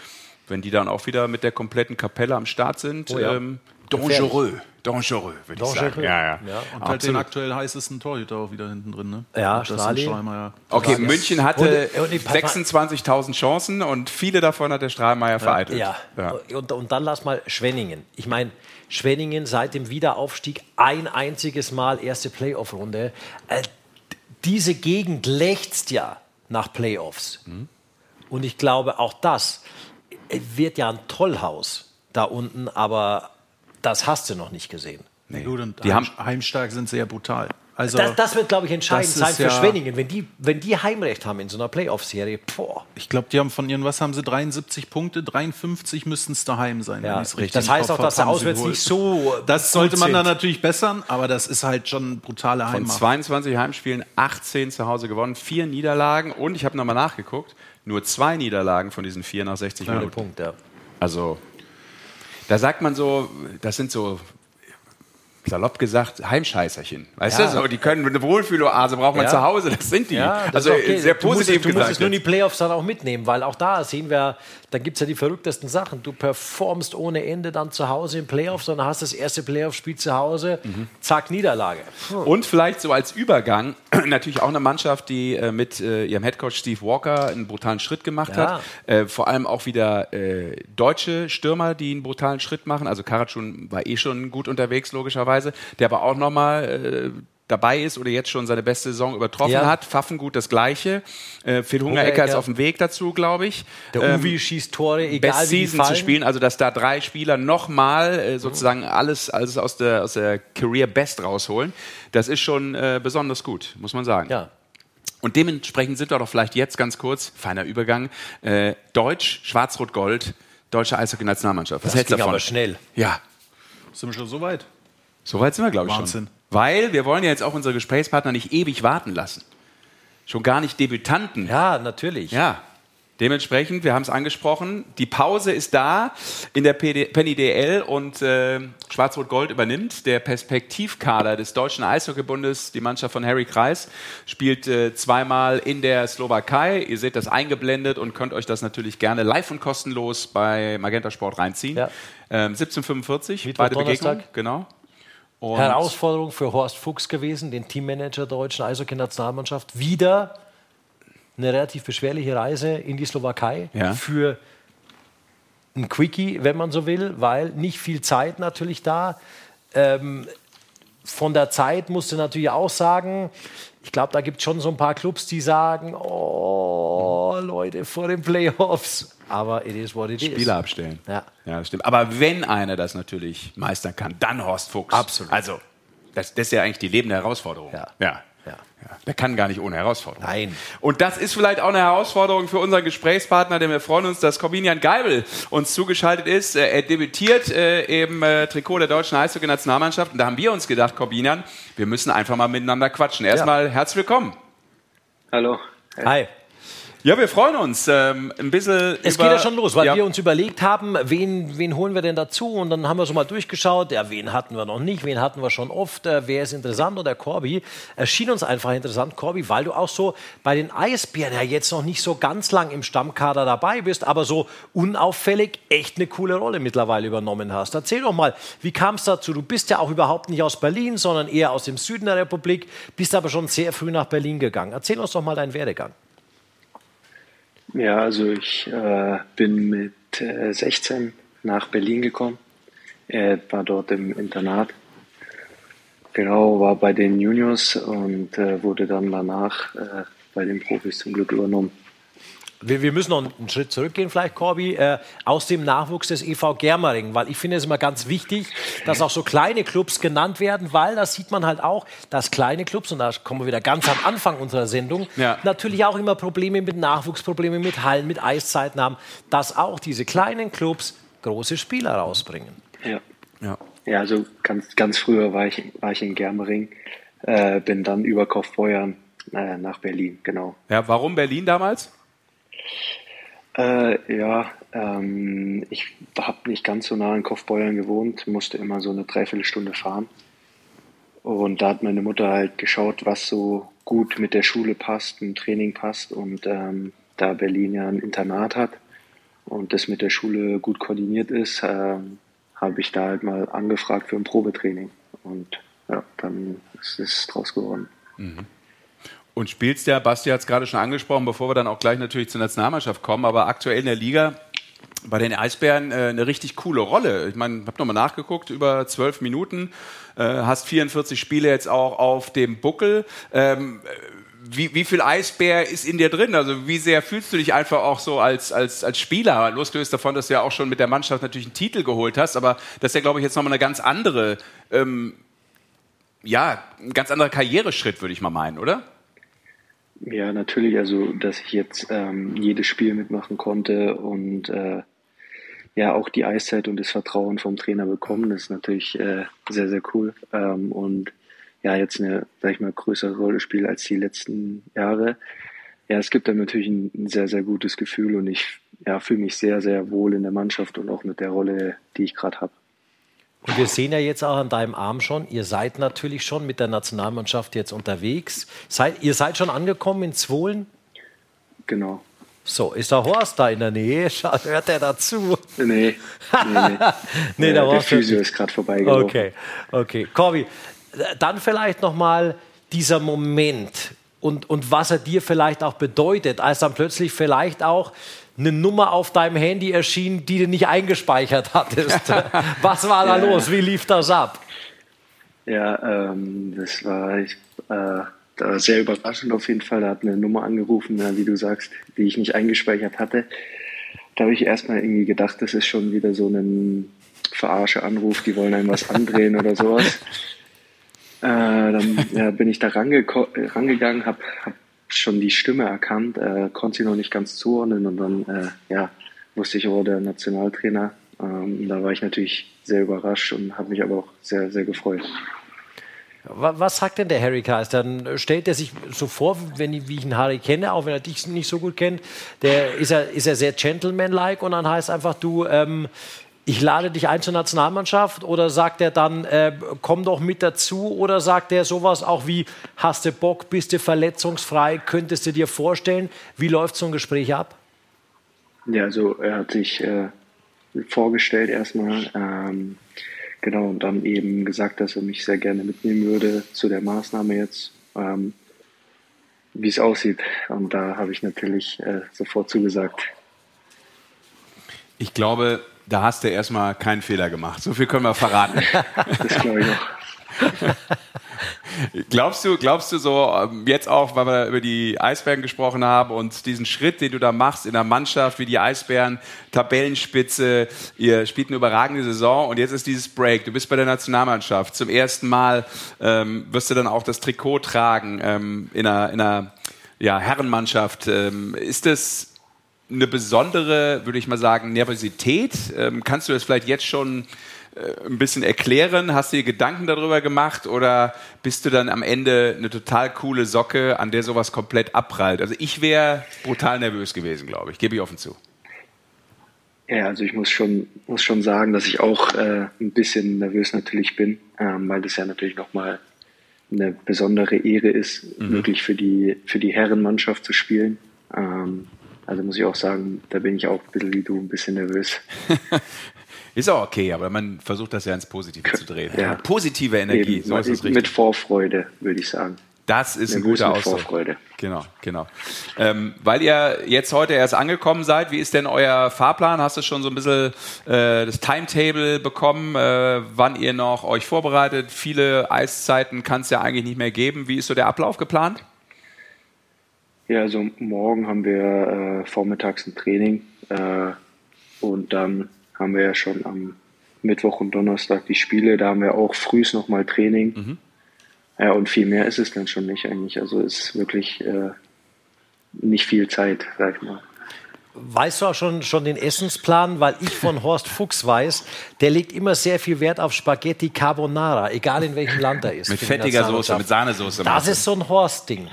wenn die dann auch wieder mit der kompletten Kapelle am Start sind, Oh ja. ähm, dangereux. Dangereux, würde ich sagen. Dangereux. Ja, ja. Ja, Und halt den Absolut. aktuell heißesten Torhüter auch wieder hinten drin, ne? Ja, Strahli. Strahlmeier. Okay, Frage. München hatte Und- und die- pass mal- 26.000 Chancen und viele davon hat der Strahlmeier vereitelt. Ja. Ja. Und, und dann lass mal Schwenningen. Ich meine, Schwenningen seit dem Wiederaufstieg ein einziges Mal erste Playoff-Runde. Äh, diese Gegend lechzt ja nach Playoffs. Mhm. Und ich glaube, auch das äh, wird ja ein Tollhaus da unten, aber das hast du noch nicht gesehen. Nee. Gut, und Die heim, haben heimstark sind sehr brutal. Also, Das, das wird, glaube ich, entscheidend sein für ja- Schwenningen. Wenn die, wenn die Heimrecht haben in so einer Playoff-Serie, boah. ich glaube, die haben von ihren, was haben sie, 73 Punkte, 53 müssten es daheim sein. Ja, richtig. Das heißt auch, dass haben auswärts nicht so. Das sollte man dann natürlich bessern, aber das ist halt schon brutale von Heimat. 22 Heimspielen 18 zu Hause gewonnen, vier Niederlagen und ich habe nochmal nachgeguckt, nur zwei Niederlagen von diesen vier nach 60 Ohne Minuten. Punkt, ja. Also, da sagt man so, das sind so, salopp gesagt, Heimscheißerchen. Weißt Ja. du, so, die können eine Wohlfühloase braucht man Ja. zu Hause, das sind die. Ja, das also okay. sehr du musst, positiv du musst gesagt. es nur in die. Playoffs dann auch mitnehmen, weil auch da sehen wir, dann gibt es ja die verrücktesten Sachen. Du performst ohne Ende dann zu Hause im Playoffs, dann hast das erste Playoff-Spiel zu Hause, Mhm. zack, Niederlage. Und vielleicht so als Übergang (clears throat) natürlich auch eine Mannschaft, die äh, mit äh, ihrem Headcoach Steve Walker einen brutalen Schritt gemacht hat. Äh, vor allem auch wieder äh, deutsche Stürmer, die einen brutalen Schritt machen. Also Karatschun war eh schon gut unterwegs, logischerweise. Der aber auch nochmal äh, dabei ist oder jetzt schon seine beste Saison übertroffen Ja. hat. Pfaffengut das Gleiche. Äh, Phil Hungerecker ist auf dem Weg dazu, glaube ich. Der Ähm, Uwe schießt Tore, egal Best wie Season zu spielen, also dass da drei Spieler nochmal äh, sozusagen alles, alles aus der, aus der Career Best rausholen, das ist schon äh, besonders gut, muss man sagen. Ja. Und dementsprechend sind wir doch vielleicht jetzt ganz kurz, feiner Übergang, äh, Deutsch, Schwarz-Rot-Gold, deutsche Eishockey-Nationalmannschaft. Was Das hältst du davon? aber schnell. Ja, Sind wir schon so weit? Soweit sind wir, glaube ich, Wahnsinn. schon. Weil wir wollen ja jetzt auch unsere Gesprächspartner nicht ewig warten lassen. Schon gar nicht Debütanten. Ja, natürlich. Ja. Dementsprechend, wir haben es angesprochen, die Pause ist da in der PD, Penny DL und äh, Schwarz-Rot-Gold übernimmt. Der Perspektivkader des Deutschen Eishockeybundes, die Mannschaft von Harry Kreis, spielt äh, zweimal in der Slowakei. Ihr seht das eingeblendet und könnt euch das natürlich gerne live und kostenlos bei Magenta Sport reinziehen. Ja. Ähm, 1745, beide Begegnungen. Genau. Und Herausforderung für Horst Fuchs gewesen, den Teammanager der deutschen Eishockey-Nationalmannschaft, wieder eine relativ beschwerliche Reise in die Slowakei ja. für ein Quickie, wenn man so will, weil nicht viel Zeit natürlich da. Ähm, von der Zeit musst du natürlich auch sagen, ich glaube, da gibt es schon so ein paar Clubs, die sagen, oh, Leute, vor den Playoffs. Aber it is what it is. Spieler abstellen. Ja. ja, das stimmt. Aber wenn einer das natürlich meistern kann, dann Horst Fuchs. Absolut. Also, das, das ist ja eigentlich die lebende Herausforderung. Ja. ja. Ja, der kann gar nicht ohne Herausforderung. Nein. Und das ist vielleicht auch eine Herausforderung für unseren Gesprächspartner, denn wir freuen uns, dass Corbinian Geibel uns zugeschaltet ist. Äh, er debütiert äh, im äh, Trikot der deutschen Eishockey-Nationalmannschaft. Und da haben wir uns gedacht, Corbinian, wir müssen einfach mal miteinander quatschen. Erstmal ja. herzlich willkommen. Hallo. Hi. Ja, wir freuen uns ähm, ein bisschen. Es geht ja schon los, weil ja. wir uns überlegt haben, wen, wen holen wir denn dazu? Und dann haben wir so mal durchgeschaut. Ja, wen hatten wir noch nicht? Wen hatten wir schon oft? Äh, wer ist interessant? Und der Corby erschien uns einfach interessant, Corby, weil du auch so bei den Eisbären ja jetzt noch nicht so ganz lang im Stammkader dabei bist, aber so unauffällig echt eine coole Rolle mittlerweile übernommen hast. Erzähl doch mal, wie kam es dazu? Du bist ja auch überhaupt nicht aus Berlin, sondern eher aus dem Süden der Republik, bist aber schon sehr früh nach Berlin gegangen. Erzähl uns doch mal deinen Werdegang. Ja, also ich äh, bin mit äh, 16 nach Berlin gekommen. Er war dort im Internat. Genau, war bei den Juniors und äh, wurde dann danach äh, bei den Profis zum Glück übernommen wir, wir, müssen noch einen Schritt zurückgehen, vielleicht, Corby, äh, aus dem Nachwuchs des EV Germering, weil ich finde es immer ganz wichtig, dass auch so kleine Clubs genannt werden, weil das sieht man halt auch, dass kleine Clubs, und da kommen wir wieder ganz am Anfang unserer Sendung, ja. natürlich auch immer Probleme mit Nachwuchsproblemen, mit Hallen, mit Eiszeiten haben, dass auch diese kleinen Clubs große Spieler rausbringen. Ja, ja. ja also ganz, ganz früher war ich, war ich in Germering, äh, bin dann über Kaufbeuern äh, nach Berlin, genau. Ja, warum Berlin damals? Äh, ja, ähm, ich habe nicht ganz so nah in Kaufbeuern gewohnt, musste immer so eine Dreiviertelstunde fahren. Und da hat meine Mutter halt geschaut, was so gut mit der Schule passt, im Training passt. Und ähm, da Berlin ja ein Internat hat und das mit der Schule gut koordiniert ist, ähm, habe ich da halt mal angefragt für ein Probetraining. Und ja, dann ist es draus geworden. Mhm und spielst ja, Basti hat es gerade schon angesprochen, bevor wir dann auch gleich natürlich zur Nationalmannschaft kommen, aber aktuell in der Liga bei den Eisbären äh, eine richtig coole Rolle. Ich meine, habe nochmal nachgeguckt, über zwölf Minuten, äh, hast 44 Spiele jetzt auch auf dem Buckel. Ähm, wie, wie viel Eisbär ist in dir drin? Also wie sehr fühlst du dich einfach auch so als, als, als Spieler? Losgelöst davon, dass du ja auch schon mit der Mannschaft natürlich einen Titel geholt hast, aber das ist ja, glaube ich, jetzt nochmal eine ganz andere, ähm, ja, ein ganz anderer Karriereschritt, würde ich mal meinen, oder? Ja, natürlich. Also, dass ich jetzt ähm, jedes Spiel mitmachen konnte und äh, ja auch die Eiszeit und das Vertrauen vom Trainer bekommen, das ist natürlich äh, sehr, sehr cool. Ähm, und ja, jetzt eine, sag ich mal, größere Rolle spielt als die letzten Jahre. Ja, es gibt dann natürlich ein, ein sehr, sehr gutes Gefühl und ich ja, fühle mich sehr, sehr wohl in der Mannschaft und auch mit der Rolle, die ich gerade habe. Und wir sehen ja jetzt auch an deinem Arm schon, ihr seid natürlich schon mit der Nationalmannschaft jetzt unterwegs. Seid, ihr seid schon angekommen in Zwohlen? Genau. So, ist der Horst da in der Nähe? (laughs) Hört er dazu? Nee, nee. nee. (laughs) nee der, der Physio ist gerade vorbeigelaufen. Okay, okay. Corby, dann vielleicht nochmal dieser Moment und, und was er dir vielleicht auch bedeutet, als dann plötzlich vielleicht auch eine Nummer auf deinem Handy erschien, die du nicht eingespeichert hattest. (laughs) Was war da ja. los? Wie lief das ab? Ja, ähm, das war, ich, äh, sehr überraschend auf jeden Fall. Da hat eine Nummer angerufen, ja, wie du sagst, die ich nicht eingespeichert hatte. Da habe ich erstmal irgendwie gedacht, das ist schon wieder so ein Verarsche-Anruf, die wollen einem was (laughs) andrehen oder sowas. Äh, dann ja, bin ich da range rangegangen, habe hab schon die Stimme erkannt, äh, konnte sie noch nicht ganz zuordnen und dann äh, ja, wusste ich, oh, der Nationaltrainer. Ähm, da war ich natürlich sehr überrascht und habe mich aber auch sehr, sehr gefreut. Was sagt denn der Harry Kais? Dann stellt er sich so vor, wenn ich, wie ich einen Harry kenne, auch wenn er dich nicht so gut kennt, der ist er, ist er sehr gentleman-like und dann heißt einfach, du, ähm, ich lade dich ein zur Nationalmannschaft oder sagt er dann, äh, komm doch mit dazu oder sagt er sowas auch wie, hast du Bock, bist du verletzungsfrei, könntest du dir vorstellen? Wie läuft so ein Gespräch ab? Ja, also er hat sich äh, vorgestellt erstmal, ähm, Genau, und dann eben gesagt, dass er mich sehr gerne mitnehmen würde zu der Maßnahme jetzt, ähm, wie es aussieht. Und da habe ich natürlich äh, sofort zugesagt. Ich glaube, da hast du erstmal keinen Fehler gemacht. So viel können wir verraten. (laughs) das glaube ich auch. (laughs) glaubst du, glaubst du so, ähm, jetzt auch, weil wir über die Eisbären gesprochen haben und diesen Schritt, den du da machst in der Mannschaft, wie die Eisbären, Tabellenspitze, ihr spielt eine überragende Saison und jetzt ist dieses Break, du bist bei der Nationalmannschaft, zum ersten Mal ähm, wirst du dann auch das Trikot tragen ähm, in einer, in einer ja, Herrenmannschaft. Ähm, ist das eine besondere, würde ich mal sagen, Nervosität? Ähm, kannst du das vielleicht jetzt schon äh, ein bisschen erklären? Hast du dir Gedanken darüber gemacht oder bist du dann am Ende eine total coole Socke, an der sowas komplett abprallt? Also ich wäre brutal nervös gewesen, glaube ich, gebe ich offen zu. Ja, also ich muss schon, muss schon sagen, dass ich auch äh, ein bisschen nervös natürlich bin, ähm, weil das ja natürlich nochmal eine besondere Ehre ist, mhm. wirklich für die, für die Herrenmannschaft zu spielen. Ähm, also muss ich auch sagen, da bin ich auch ein bisschen wie du, ein bisschen nervös. (laughs) Ist auch okay, aber man versucht das ja ins Positive zu drehen. Ja. Positive Energie, Eben, so ist es richtig. Mit Vorfreude, würde ich sagen. Das ist ein guter Ausdruck. Vorfreude. Genau, genau. Ähm, weil ihr jetzt heute erst angekommen seid, wie ist denn euer Fahrplan? Hast du schon so ein bisschen äh, das Timetable bekommen, äh, wann ihr noch euch vorbereitet? Viele Eiszeiten kann es ja eigentlich nicht mehr geben. Wie ist so der Ablauf geplant? Ja, also morgen haben wir äh, vormittags ein Training äh, und dann haben wir ja schon am Mittwoch und Donnerstag die Spiele. Da haben wir auch frühs nochmal Training. Mhm. Ja, und viel mehr ist es dann schon nicht eigentlich. Also es ist wirklich äh, nicht viel Zeit, sag ich mal. Weißt du auch schon, schon den Essensplan? Weil ich von (laughs) Horst Fuchs weiß, der legt immer sehr viel Wert auf Spaghetti Carbonara, egal in welchem Land er ist. mit fettiger Soße, mit Sahnesoße. Das ist so ein Horst-Ding.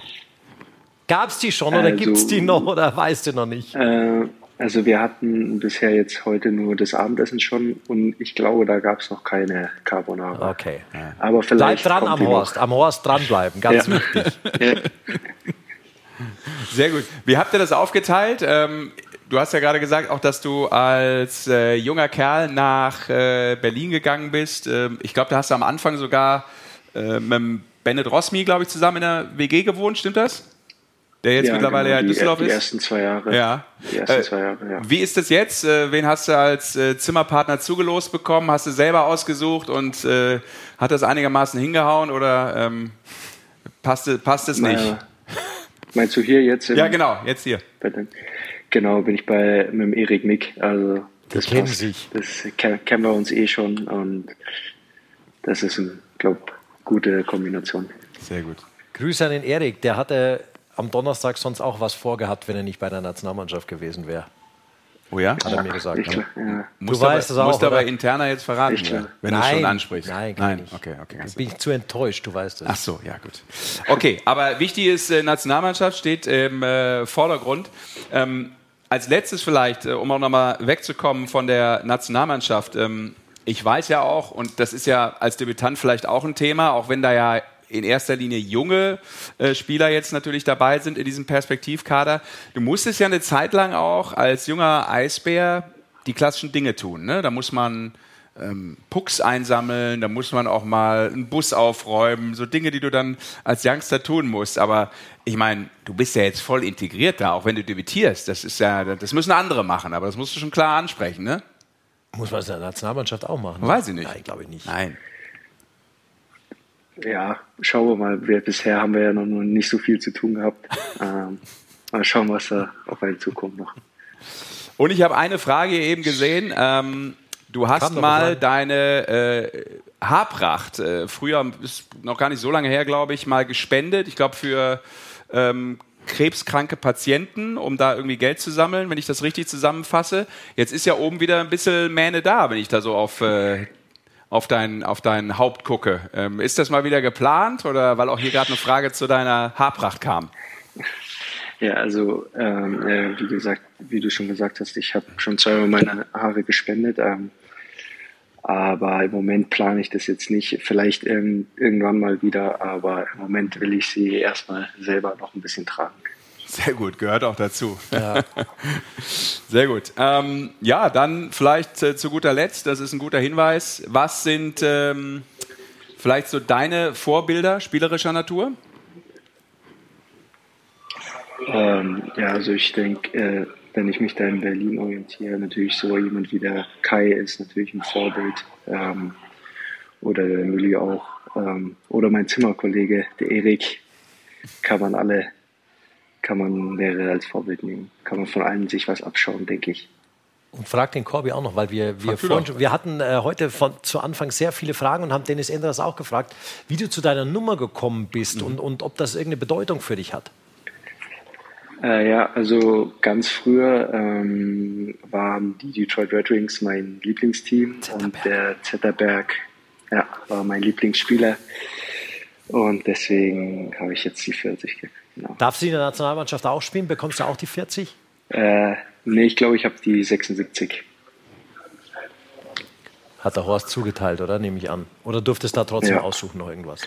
Gab es die schon oder also, gibt es die noch oder weißt du noch nicht? Äh, also wir hatten bisher jetzt heute nur das Abendessen schon und ich glaube, da gab es noch keine Carbonara. Okay. Aber vielleicht Bleib dran am Horst, noch. am Horst dranbleiben, ganz ja. wichtig. (laughs) Ja. Sehr gut. Wie habt ihr das aufgeteilt? Ähm, du hast ja gerade gesagt, auch dass du als äh, junger Kerl nach äh, Berlin gegangen bist. Ähm, ich glaube, da hast du am Anfang sogar äh, mit Bennett Rosmi, glaube ich, zusammen in der WG gewohnt. Stimmt das? Der jetzt ja, mittlerweile genau, ja in Düsseldorf die, ist. Die ersten zwei Jahre. Ja. Die ersten äh, zwei Jahre, ja. Wie ist das jetzt? Äh, wen hast du als äh, Zimmerpartner zugelost bekommen? Hast du selber ausgesucht und äh, hat das einigermaßen hingehauen oder ähm, passt, passt es nicht? Naja. Meinst du hier jetzt? ja, genau, jetzt hier. Genau, bin ich bei mit dem Erik Mick. Also das, kennen sich. Das kennen wir uns eh schon und das ist, eine, glaube gute Kombination. Sehr gut. Grüße an den Erik, der hatte am Donnerstag sonst auch was vorgehabt, wenn er nicht bei der Nationalmannschaft gewesen wäre. Oh ja? Hat er mir gesagt. Ich, ja. Ja. Du musst weißt aber, es auch. Musst aber interner jetzt verraten, ja, wenn du es schon ansprichst. Nein, nein. Nicht. Okay, okay. Da bin ich zu enttäuscht, du weißt es. Ach so, ja gut. Okay, aber wichtig ist, äh, Nationalmannschaft steht im äh, Vordergrund. Ähm, als letztes vielleicht, äh, um auch nochmal wegzukommen von der Nationalmannschaft. Ähm, ich weiß ja auch, und das ist ja als Debütant vielleicht auch ein Thema, auch wenn da ja in erster Linie junge äh, Spieler jetzt natürlich dabei sind in diesem Perspektivkader. Du musstest ja eine Zeit lang auch als junger Eisbär die klassischen Dinge tun. Ne? Da muss man ähm, Pucks einsammeln, da muss man auch mal einen Bus aufräumen, so Dinge, die du dann als Youngster tun musst. Aber ich meine, du bist ja jetzt voll integriert da, auch wenn du debütierst. Das ist ja, das müssen andere machen, aber das musst du schon klar ansprechen, ne? Muss man in der Nationalmannschaft auch machen? Weiß ich nicht. Nein, glaube ich nicht. Nein ja, schauen wir mal. Wir, bisher haben wir ja noch nicht so viel zu tun gehabt. (laughs) ähm, mal schauen, was da auf einen zukommt noch. Und ich habe eine Frage eben gesehen. Ähm, du hast mal deine äh, Haarpracht, äh, früher ist noch gar nicht so lange her, glaube ich, mal gespendet. Ich glaube für ähm, krebskranke Patienten, um da irgendwie Geld zu sammeln, wenn ich das richtig zusammenfasse. Jetzt ist ja oben wieder ein bisschen Mähne da, wenn ich da so auf, äh, auf deinen, auf deinen Haupt gucke. Ähm, ist das mal wieder geplant oder weil auch hier gerade eine Frage zu deiner Haarpracht kam? Ja, also ähm, äh, wie gesagt, wie du schon gesagt hast, ich habe schon zweimal meine Haare gespendet. Ähm, aber im Moment plane ich das jetzt nicht. Vielleicht ähm, irgendwann mal wieder, aber im Moment will ich sie erstmal selber noch ein bisschen tragen. Sehr gut, gehört auch dazu. Ja. (laughs) Sehr gut. Ähm, ja, dann vielleicht äh, zu guter Letzt, das ist ein guter Hinweis. Was sind ähm, vielleicht so deine Vorbilder spielerischer Natur? Ähm, ja, also ich denke, äh, wenn ich mich da in Berlin orientiere, natürlich so jemand wie der Kai ist natürlich ein Vorbild. Ähm, oder der Mülli auch. Ähm, oder mein Zimmerkollege, der Erik, kann man alle, kann man mehrere als Vorbild nehmen. Kann man von allen sich was abschauen, denke ich. Und frag den Corby auch noch, weil wir, wir, vorhin, wir hatten äh, heute von, zu Anfang sehr viele Fragen und haben Dennis Enders auch gefragt, wie du zu deiner Nummer gekommen bist mhm. und, und ob das irgendeine Bedeutung für dich hat. Äh, ja, also ganz früher ähm, waren die Detroit Red Wings mein Lieblingsteam Zetterberg. und der Zetterberg ja, war mein Lieblingsspieler. Und deswegen habe ich jetzt die 40. Genau. Darfst du in der Nationalmannschaft auch spielen? Bekommst du auch die 40? Äh, nee, ich glaube, ich habe die 76. Hat der Horst zugeteilt, oder? Nehme ich an. Oder durftest du da trotzdem ja. aussuchen noch irgendwas?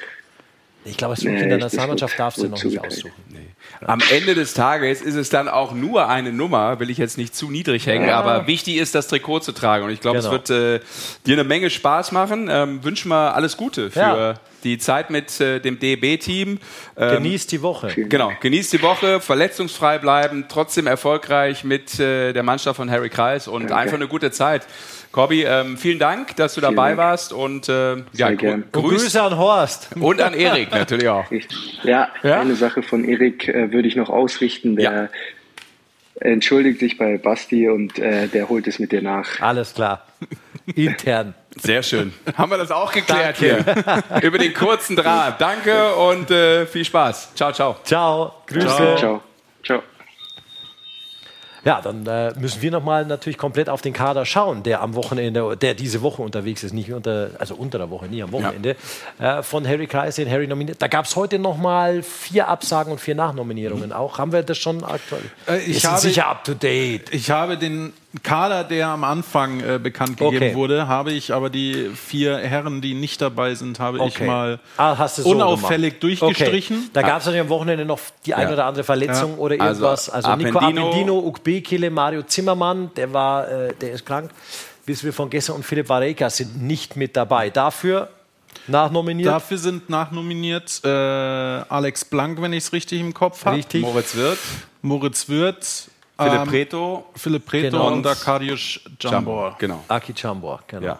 Ich glaube, nee, in der Nationalmannschaft darfst du noch nicht aussuchen. Nee. Am Ende des Tages ist es dann auch nur eine Nummer, will ich jetzt nicht zu niedrig hängen, ja. aber wichtig ist, das Trikot zu tragen. Und ich glaube, genau. es wird äh, dir eine Menge Spaß machen. Ähm, wünschen wir alles Gute für ja. die Zeit mit äh, dem DEB-Team. Ähm, genießt die Woche. Genau, genießt die Woche, verletzungsfrei bleiben, trotzdem erfolgreich mit äh, der Mannschaft von Harry Kreis und okay. einfach eine gute Zeit. Corby, ähm, vielen Dank, dass du dabei Dank. warst und äh, ja, grü Grüße an Horst. (laughs) Und an Erik natürlich auch. Ja, ja? eine Sache von Erik äh, würde ich noch ausrichten. Der ja. entschuldigt sich bei Basti und äh, der holt es mit dir nach. Alles klar. Intern. Sehr schön. Haben wir das auch geklärt Danke. hier. Über den kurzen Draht. Danke und äh, viel Spaß. Ciao, ciao. Ciao. Grüße. Ciao. ciao. ciao. Ja, dann äh, müssen wir nochmal natürlich komplett auf den Kader schauen, der am Wochenende, der diese Woche unterwegs ist, nicht unter, also unter der Woche, nie am Wochenende, ja. äh, von Harry Kreis, den Harry nominiert. Da gab es heute nochmal vier Absagen und vier Nachnominierungen. Mhm. Auch haben wir das schon aktuell? Äh, ich habe, sicher up to date. Ich habe den Kader, der am Anfang äh, bekannt gegeben okay. wurde, habe ich aber die vier Herren, die nicht dabei sind, habe okay. ich mal ah, so unauffällig gemacht. durchgestrichen. Okay. Da gab es natürlich am Wochenende noch die ja. eine oder andere Verletzung ja. oder irgendwas. Also, also Nico Appendino, Ukbekele, Mario Zimmermann, der war, äh, der ist krank. Bis wir von gestern und Philipp Vareka sind nicht mit dabei. Dafür nachnominiert? Dafür sind nachnominiert äh, Alex Blank, wenn ich es richtig im Kopf habe. Moritz Wirth. Moritz Wirth. Philipp ähm, Preto. Philipp Preto genau. und Arkadiusz Jambor. Genau. Aki Jambor, genau. Ja.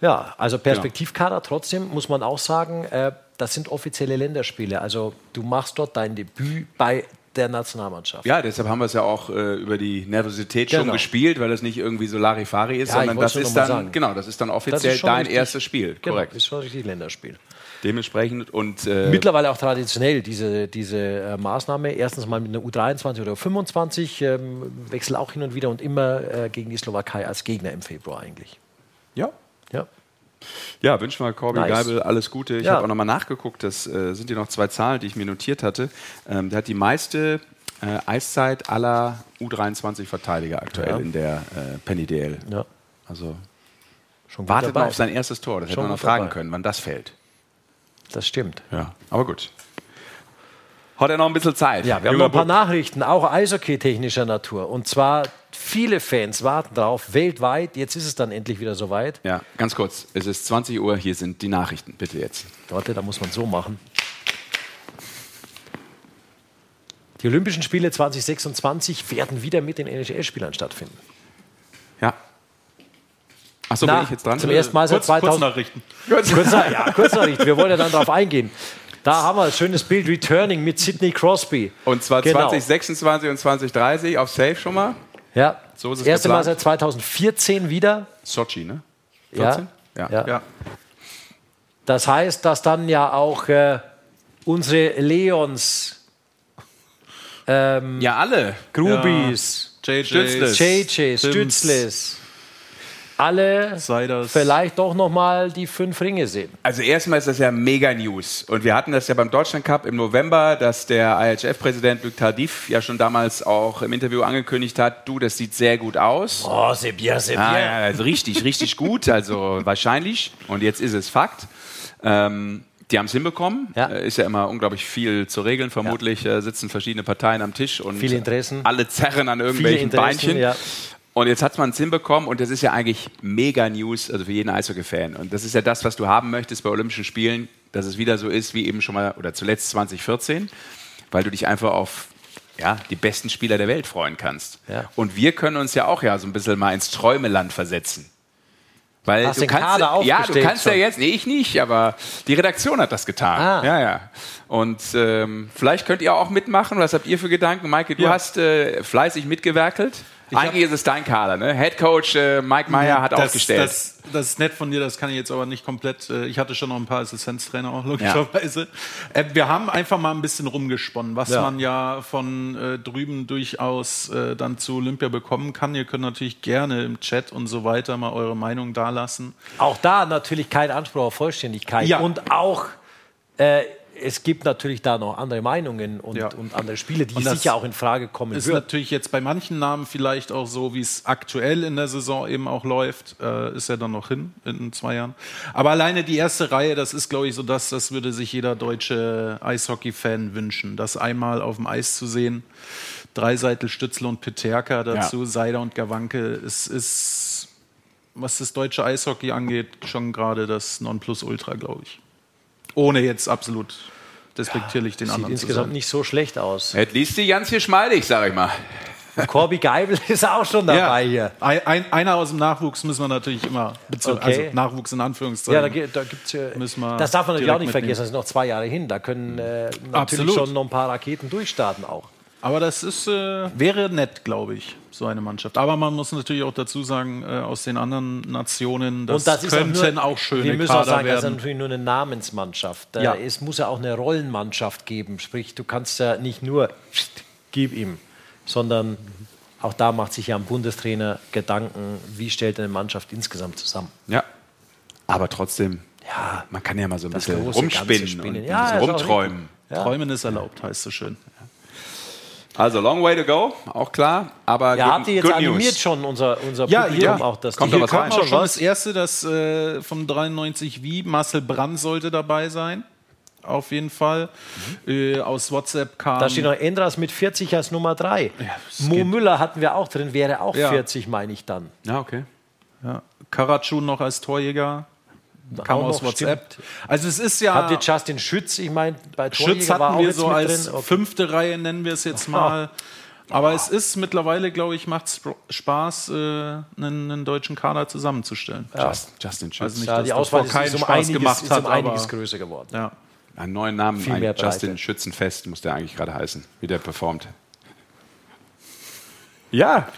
Ja, also Perspektivkader trotzdem muss man auch sagen, äh, das sind offizielle Länderspiele. Also du machst dort dein Debüt bei der Nationalmannschaft. Ja, deshalb haben wir es ja auch äh, über die Nervosität genau. schon gespielt, weil das nicht irgendwie so Larifari ist, ja, sondern das ist dann sagen. genau, das ist dann offiziell ist dein richtig, erstes Spiel. Genau, korrekt. ist schon richtig Länderspiel. Dementsprechend und äh mittlerweile auch traditionell diese, diese äh, Maßnahme. Erstens mal mit einer U23 oder U25 ähm, wechselt auch hin und wieder und immer äh, gegen die Slowakei als Gegner im Februar eigentlich. Ja. Ja. Ja, wünsche mal Corby nice. Geibel alles Gute. Ich ja. habe auch nochmal nachgeguckt, das äh, sind hier noch zwei Zahlen, die ich mir notiert hatte. Ähm, der hat die meiste äh, Eiszeit aller U23-Verteidiger aktuell ja. in der äh, Penny DL. Ja. Also Schon wartet dabei. mal auf sein erstes Tor. Das hätte man noch fragen dabei. können, wann das fällt. Das stimmt. Ja, aber gut. Hat er noch ein bisschen Zeit? Ja, wir haben noch ein paar Nachrichten, auch Eishockey-technischer Natur. Und zwar viele Fans warten darauf, weltweit. Jetzt ist es dann endlich wieder soweit. Ja, ganz kurz. Es ist 20 Uhr, hier sind die Nachrichten. Bitte jetzt. Warte, da muss man so machen. Die Olympischen Spiele 2026 werden wieder mit den NHL-Spielern stattfinden. Ja, Achso, bin ich jetzt dran? Zum ersten Mal seit 2000. Kurznachrichten. Kurz, ja, Kurznachrichten. Wir wollen ja dann darauf eingehen. Da haben wir ein schönes Bild, Returning mit Sidney Crosby. Und zwar genau. 2026 und 2030 auf Safe schon mal. Ja, so ist es erste geplant. Mal seit 2014 wieder. Sochi, ne? 14? Ja. ja. ja. Das heißt, dass dann ja auch äh, unsere Leons, ähm, ja alle, Grubis, ja. JJ, Stützles, JJ, Stützles alle Sei das- vielleicht doch noch mal die fünf Ringe sehen. Also erstmal ist das ja mega News. Und wir hatten das ja beim Deutschland Cup im November, dass der IHF-Präsident Luc Tardif ja schon damals auch im Interview angekündigt hat, du, das sieht sehr gut aus. Oh, c'est bien, c'est Ah, ja, also richtig, richtig gut, also wahrscheinlich. Und jetzt ist es Fakt. Ähm, die haben es hinbekommen. Ja. Äh, Ist ja immer unglaublich viel zu regeln. Vermutlich äh, sitzen verschiedene Parteien am Tisch und Viele Interessen. alle zerren an irgendwelchen Beinchen. ja. Und jetzt hat man es hinbekommen und das ist ja eigentlich mega News, also für jeden Eishockey-Fan. Und das ist ja das, was du haben möchtest bei Olympischen Spielen, dass es wieder so ist wie eben schon mal oder zuletzt 2014, weil du dich einfach auf ja, die besten Spieler der Welt freuen kannst. Ja. Und wir können uns ja auch ja so ein bisschen mal ins Träumeland versetzen. Weil Hast du den kannst, Kader ja, du kannst ja schon? jetzt, nee, ich nicht, aber die Redaktion hat das getan. Ah. Ja, ja. Und ähm, vielleicht könnt ihr auch mitmachen. Was habt ihr für Gedanken? Maike, du Ja. hast äh, fleißig mitgewerkelt. Eigentlich ist es dein Kader, ne? Head Coach äh, Mike Meyer hat das, aufgestellt. Das, das ist nett von dir, das kann ich jetzt aber nicht komplett. Äh, ich hatte schon noch ein paar Assistenztrainer auch logischerweise. Äh, wir haben einfach mal ein bisschen rumgesponnen, was Ja. man ja von äh, drüben durchaus äh, dann zu Olympia bekommen kann. Ihr könnt natürlich gerne im Chat und so weiter mal eure Meinung dalassen. Auch da natürlich kein Anspruch auf Vollständigkeit. Ja. Und auch, äh, es gibt natürlich da noch andere Meinungen und, Ja. und andere Spiele, die Und sicher auch in Frage kommen Ist würden. natürlich jetzt bei manchen Namen vielleicht auch so, wie es aktuell in der Saison eben auch läuft. Äh, ist ja dann noch hin in zwei Jahren. Aber alleine die erste Reihe, das ist, glaube ich, so das, das würde sich jeder deutsche Eishockey-Fan wünschen, das einmal auf dem Eis zu sehen. Dreiseitel, Stützle und Peterka dazu, Seider und Gawanke. Es ist, was das deutsche Eishockey angeht, schon gerade das Nonplusultra, glaube ich. Ohne jetzt absolut despektierlich den Sieht anderen zu insgesamt sein. nicht so schlecht aus. Es liest die ganz geschmeidig, sag ich mal. Und Corby Geibel (laughs) ist auch schon dabei hier. Ein, ein, einer aus dem Nachwuchs müssen wir natürlich immer, Okay. also Nachwuchs in Anführungszeichen. Ja, da, da gibt's ja, Müssen wir das darf man natürlich auch nicht vergessen, das sind noch zwei Jahre hin. Da können äh, natürlich Absolut. schon noch ein paar Raketen durchstarten auch. Aber das ist, äh, wäre nett, glaube ich, so eine Mannschaft. Aber man muss natürlich auch dazu sagen, äh, aus den anderen Nationen, das, und das ist auch, könnten nur, auch, schöne Wir müssen Kader auch sagen, das ist werden. natürlich nur eine Namensmannschaft. Ja. Es muss ja auch eine Rollenmannschaft geben. Sprich, du kannst ja nicht nur (laughs) gib ihm, sondern auch da macht sich ja ein Bundestrainer Gedanken, wie stellt eine Mannschaft insgesamt zusammen. Ja. Aber trotzdem, Ja, man kann ja mal so ein bisschen rumspinnen und Ja, rumträumen. Ja. Träumen ist erlaubt, heißt so schön. Also long way to go, auch klar. Aber Ja, good, habt ihr jetzt good animiert News. schon unser, unser Ja, Publikum ja. auch, dass Kommt die da was Hier rein? kommt auch schon was? das erste, das äh, vom 93 wie Marcel Brand sollte dabei sein. Auf jeden Fall. Äh, aus WhatsApp kam. Da steht noch Endras mit 40 als Nummer 3. es Mo geht. Müller hatten wir auch drin, wäre auch Ja. 40, meine ich dann. Ja, okay. ja, Karatschun noch als Torjäger. Kam aus WhatsApp. stimmt. Also es ist ja. Habt ihr Justin Schütz? Ich meine, bei Torjäger Schütz war hatten auch wir so als. Okay. fünfte Reihe, nennen wir es jetzt (laughs) mal. Aber es ist mittlerweile, glaube ich, macht es Spaß, äh, einen, einen deutschen Kader zusammenzustellen. Just, Justin Schütz. Also nicht, Ja, die das Auswahl ist, keinen ist um Spaß einiges, gemacht ist hat, um einiges aber- größer geworden. Ja. Einen neuen Namen, Viel ein mehr Breite. Justin Schützenfest muss der eigentlich gerade heißen, wie der performt. Ja.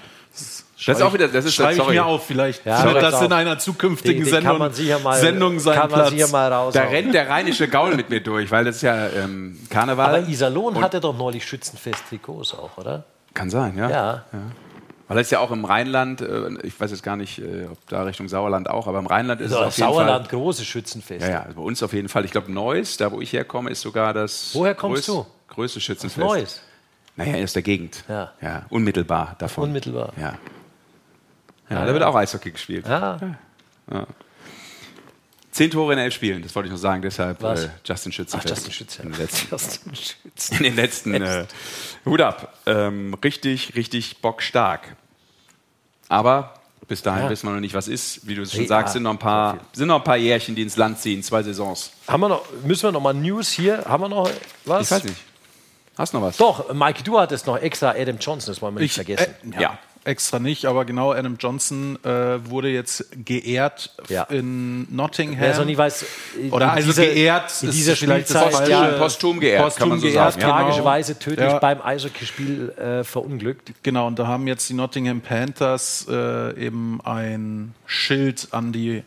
Das ist auch wieder, das ist Schreibe ich sorry. mir auf, vielleicht Ja, wird das in einer zukünftigen Den, den Sendung, mal, Sendung sein kann man Platz. mal raus. Da rennt der rheinische Gaul mit mir durch, weil das ist ja ähm, Karneval. Aber Iserlohn hatte doch neulich Schützenfest-Trikots auch, oder? Kann sein, ja. Ja. Weil das ist ja auch im Rheinland, äh, ich weiß jetzt gar nicht, äh, ob da Richtung Sauerland auch, aber im Rheinland ist Also es auf jeden Sauerland, Fall. große Schützenfest. Ja, ja, also bei uns auf jeden Fall. Ich glaube, Neuss, da wo ich herkomme, ist sogar das Woher kommst du? größte Schützenfest. Neues. Naja, aus der Gegend. Ja. ja unmittelbar davon. Unmittelbar. Ja. Ja, da wird auch Eishockey gespielt. Ja, Zehn Tore in elf Spielen, das wollte ich noch sagen, deshalb äh, Justin Schütze. Ach, Justin Schütze. In den letzten, (laughs) Justin in den letzten äh, Hut ab. Ähm, richtig, richtig bockstark. Aber bis dahin Ja. wissen wir noch nicht, was ist. Wie du es schon Ja, sagst, sind noch, ein paar, sind noch ein paar Jährchen, die ins Land ziehen, zwei Saisons. Haben wir noch, müssen wir noch mal News hier? Haben wir noch was? Ich weiß nicht. Hast du noch was? Doch, Mike, du hattest noch extra Adam Johnson, das wollen wir nicht Ich, vergessen. Äh, ja, Ja. Extra nicht, aber genau, Adam Johnson äh, wurde jetzt geehrt Ja. in Nottingham. Wer noch nie weiß, Oder also dieser- geehrt in ist dieser vielleicht das Spielzeit, falsche- ja, Posthum geehrt, Posthum kann man so geehrt, sagen. Ja. genau. tragischerweise tödlich Ja. beim Eishockeyspiel äh, verunglückt. Genau, und da haben jetzt die Nottingham Panthers äh, eben ein Schild an die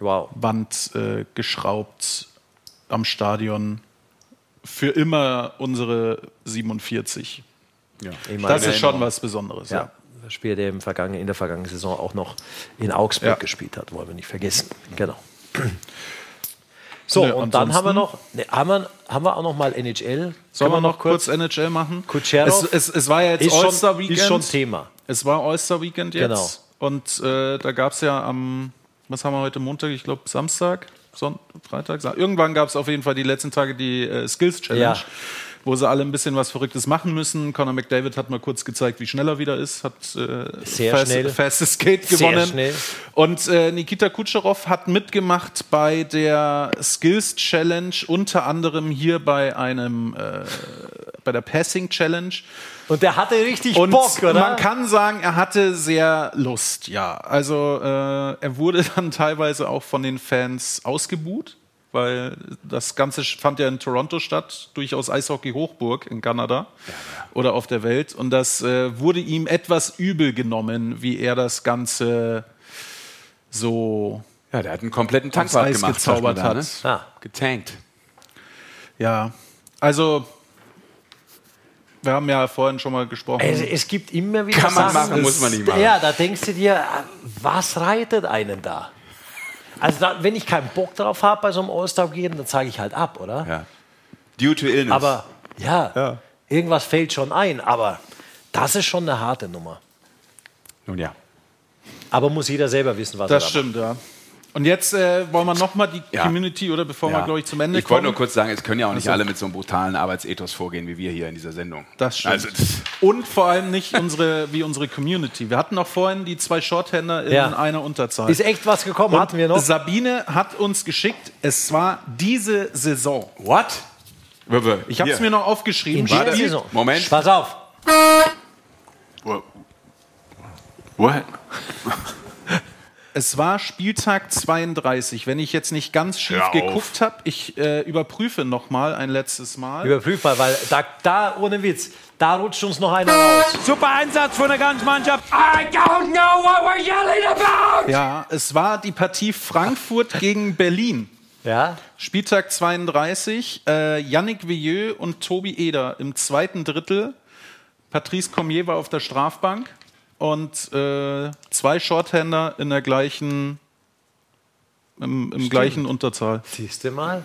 Wow. Wand äh, geschraubt am Stadion. Für immer unsere 47. Ich meine, Das ist schon was Besonderes. Ja. Spieler, der im vergangenen, in der vergangenen Saison auch noch in Augsburg Ja. gespielt hat, wollen wir nicht vergessen. Genau. So, Ne, und dann haben wir noch, ne, haben, wir, haben wir auch noch mal NHL. Sollen wir noch kurz NHL machen? Kutscherow Es, es, es war ja jetzt All-Star-Weekend. ist schon Thema. Es war All-Star-Weekend jetzt. Genau. Und äh, da gab es ja am, was haben wir heute Montag? Ich glaube Samstag, Son Freitag. Irgendwann gab es auf jeden Fall die letzten Tage die äh, Skills Challenge. Ja. Wo sie alle ein bisschen was Verrücktes machen müssen. Conor McDavid hat mal kurz gezeigt, wie schnell er wieder ist. Hat äh, Sehr Fast, schnell. Fastest Skate Sehr gewonnen. schnell. Und äh, Nikita Kutscherow hat mitgemacht bei der Skills Challenge, unter anderem hier bei einem äh, bei der Passing Challenge. Und der hatte richtig Und Bock, oder? man kann sagen, er hatte sehr Lust, ja. Also äh, er wurde (laughs) dann teilweise auch von den Fans ausgebuht, weil das Ganze fand ja in Toronto statt, durchaus Eishockey-Hochburg in Kanada oder auf der Welt. Und das äh, wurde ihm etwas übel genommen, wie er das Ganze so Ja, der hat einen kompletten Tankwart gemacht. gezaubert hat. Da, ne? Ah. Getankt. Ja, also wir haben ja vorhin schon mal gesprochen. Also, es gibt immer wieder Kann man Sachen, machen, muss man nicht machen. Ja, da denkst du dir, was reitet einen da? Also da, wenn ich keinen Bock drauf habe bei so einem All-Star gehen, dann sage ich halt ab, oder? Ja. Due to illness. Aber ja, irgendwas fällt schon ein, aber das ist schon eine harte Nummer. Nun ja. Aber muss jeder selber wissen, was das er da stimmt, ja. Und jetzt äh, wollen wir nochmal die Ja. Community, oder bevor ja. wir, glaube ich, zum Ende ich wollte kommen. nur kurz sagen, es können ja auch nicht Ach so. alle mit so einem brutalen Arbeitsethos vorgehen, wie wir hier in dieser Sendung. Das stimmt. Also, das- Und vor allem nicht unsere, wie unsere Community. Wir hatten noch vorhin die zwei Shorthänder in Ja. einer Unterzahl. Ist echt was gekommen, Und hatten wir noch. Sabine hat uns geschickt, es war diese Saison. What? Ich habe es mir noch aufgeschrieben. In dieser Saison. Moment. Pass auf. What? What? Es war Spieltag 32. Wenn ich jetzt nicht ganz schief geguckt habe, ich äh, überprüfe noch mal ein letztes Mal. Überprüf mal, weil da, da, ohne Witz, da rutscht uns noch einer raus. Super Einsatz von der ganzen Mannschaft. I don't know what we're yelling about. Ja, es war die Partie Frankfurt gegen Berlin. Ja? Spieltag 32, äh, Yannick Vieux und Tobi Eder im zweiten Drittel. Patrice Cormier war auf der Strafbank und äh, zwei Shorthänder in der gleichen, im, im gleichen Unterzahl. Siehst du mal?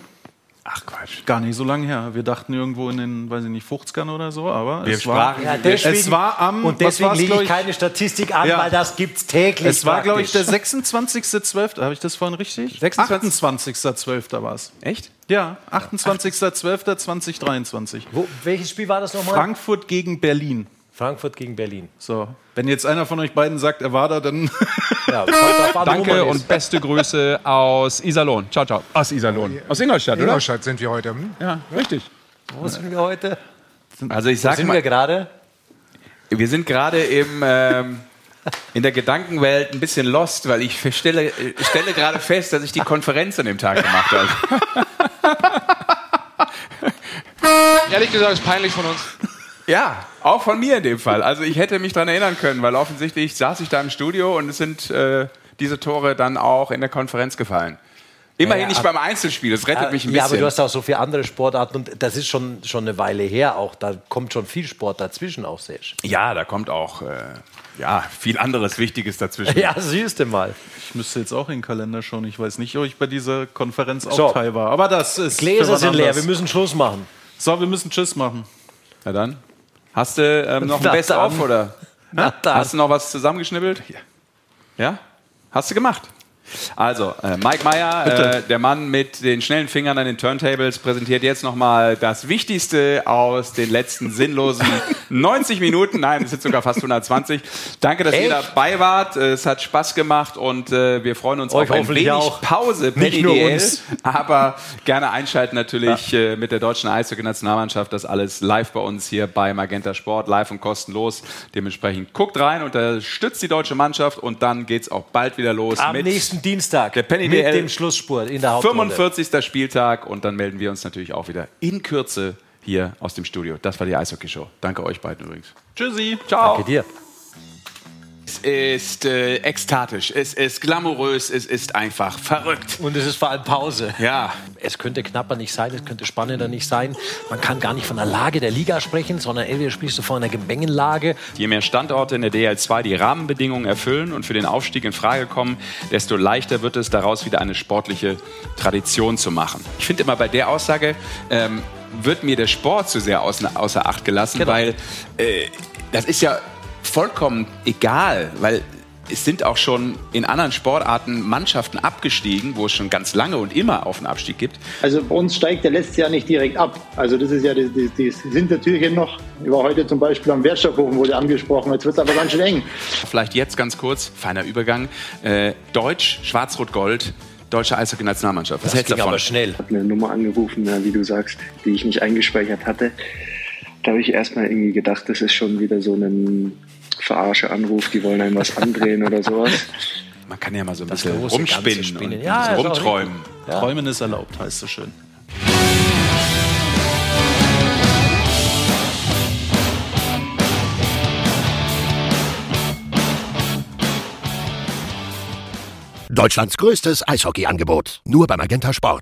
Ach Quatsch. Gar nicht so lange her. Wir dachten irgendwo in den, weiß ich nicht, 50ern oder so, aber Wir es war, Ja, Es deswegen, es war am, und deswegen lege ich keine Statistik an, Ja. weil das gibt's täglich. es war, glaube ich, der praktisch. 26.12. Habe ich das vorhin richtig? 26. 28.12. war es. Echt? Ja, 28.12.2023. Wo, welches Spiel war das nochmal? Frankfurt gegen Berlin. Frankfurt gegen Berlin. So, wenn jetzt einer von euch beiden sagt, er war da, dann Ja, (laughs) wo Danke und beste Grüße aus Iserlohn. Ciao, ciao. Aus Iserlohn. Aus Ingolstadt, oder? Ingolstadt sind wir heute. Hm? Ja, richtig. Wo sind wir heute? Also ich Wo sag sind mal, wir gerade? wir sind gerade im ähm, in der Gedankenwelt ein bisschen lost, weil ich stelle, äh, stelle gerade fest, dass ich die Konferenz an dem Tag gemacht habe. (laughs) Ehrlich gesagt ist peinlich von uns. Ja, auch von mir in dem Fall. Also ich hätte mich daran erinnern können, weil offensichtlich saß ich da im Studio und es sind äh, diese Tore dann auch in der Konferenz gefallen. Immerhin Ja, ja, nicht ab- beim Einzelspiel, das rettet mich ein Ja, aber bisschen. du hast auch so viele andere Sportarten und das ist schon, schon eine Weile her auch. Da kommt schon viel Sport dazwischen auch sehr. ja, da kommt auch äh, ja, viel anderes Wichtiges dazwischen. Ja, siehst du mal. ich müsste jetzt auch in den Kalender schauen. Ich weiß nicht, ob ich bei dieser Konferenz auch So. teil war. Aber das ist. Gläser sind leer, wir müssen Schluss machen. So, wir müssen Tschüss machen. Na dann. Hast du ähm, noch ein Best-of oder? Na. Hast du noch was zusammengeschnibbelt? Ja? Hast du gemacht? Also, äh, Mike Meyer, äh, der Mann mit den schnellen Fingern an den Turntables, präsentiert jetzt nochmal das Wichtigste aus den letzten sinnlosen (laughs) 90 Minuten. Nein, es sind sogar fast 120. Danke, dass ihr Echt? dabei wart. Es hat Spaß gemacht und äh, wir freuen uns Euch auf ein wenig auch. Pause, Nicht nur DL. uns. Aber gerne einschalten natürlich äh, mit der deutschen Eishockey-Nationalmannschaft. Das alles live bei uns hier bei Magenta Sport, live und kostenlos. Dementsprechend guckt rein, unterstützt die deutsche Mannschaft und dann geht's auch bald wieder los Am mit nächsten Dienstag der Penny mit DL. dem Schlussspurt in der Hauptrunde. 45. Spieltag und dann melden wir uns natürlich auch wieder in Kürze hier aus dem Studio. Das war die Eishockey-Show. Danke euch beiden übrigens. Tschüssi. Ciao. Danke dir. Es ist äh, ekstatisch, es ist glamourös, es ist einfach verrückt. Und es ist vor allem Pause. Ja. Es könnte knapper nicht sein, es könnte spannender nicht sein. Man kann gar nicht von der Lage der Liga sprechen, sondern entweder spielst du vor einer Gemengenlage. Je mehr Standorte in der DL2 die Rahmenbedingungen erfüllen und für den Aufstieg in Frage kommen, desto leichter wird es, daraus wieder eine sportliche Tradition zu machen. Ich finde immer bei der Aussage, ähm, wird mir der Sport zu sehr außer, außer Acht gelassen, Genau. weil äh, das ist ja vollkommen egal, weil es sind auch schon in anderen Sportarten Mannschaften abgestiegen, wo es schon ganz lange und immer auf den Abstieg gibt. Also bei uns steigt der letztes Jahr nicht direkt ab. Also das ist ja das, das, das Hintertürchen noch. Ich war heute zum Beispiel am Wertstoffhofen, wurde angesprochen. Jetzt wird es aber ganz schön eng. Vielleicht jetzt ganz kurz, feiner Übergang. Äh, Deutsch, Schwarz-Rot-Gold, deutsche Eishockey-Nationalmannschaft. Das du ging davon? aber schnell. habe eine Nummer angerufen, ja, wie du sagst, die ich nicht eingespeichert hatte. Da habe ich erstmal irgendwie gedacht, das ist schon wieder so ein Verarsche-Anruf, die wollen einem was andrehen oder sowas. Man kann ja mal so ein Das bisschen große rumspinnen spinnen. und Ja, auch rumträumen. Ja. Träumen ist erlaubt, heißt so schön. Deutschlands größtes Eishockey-Angebot. Nur beim Magenta Sport.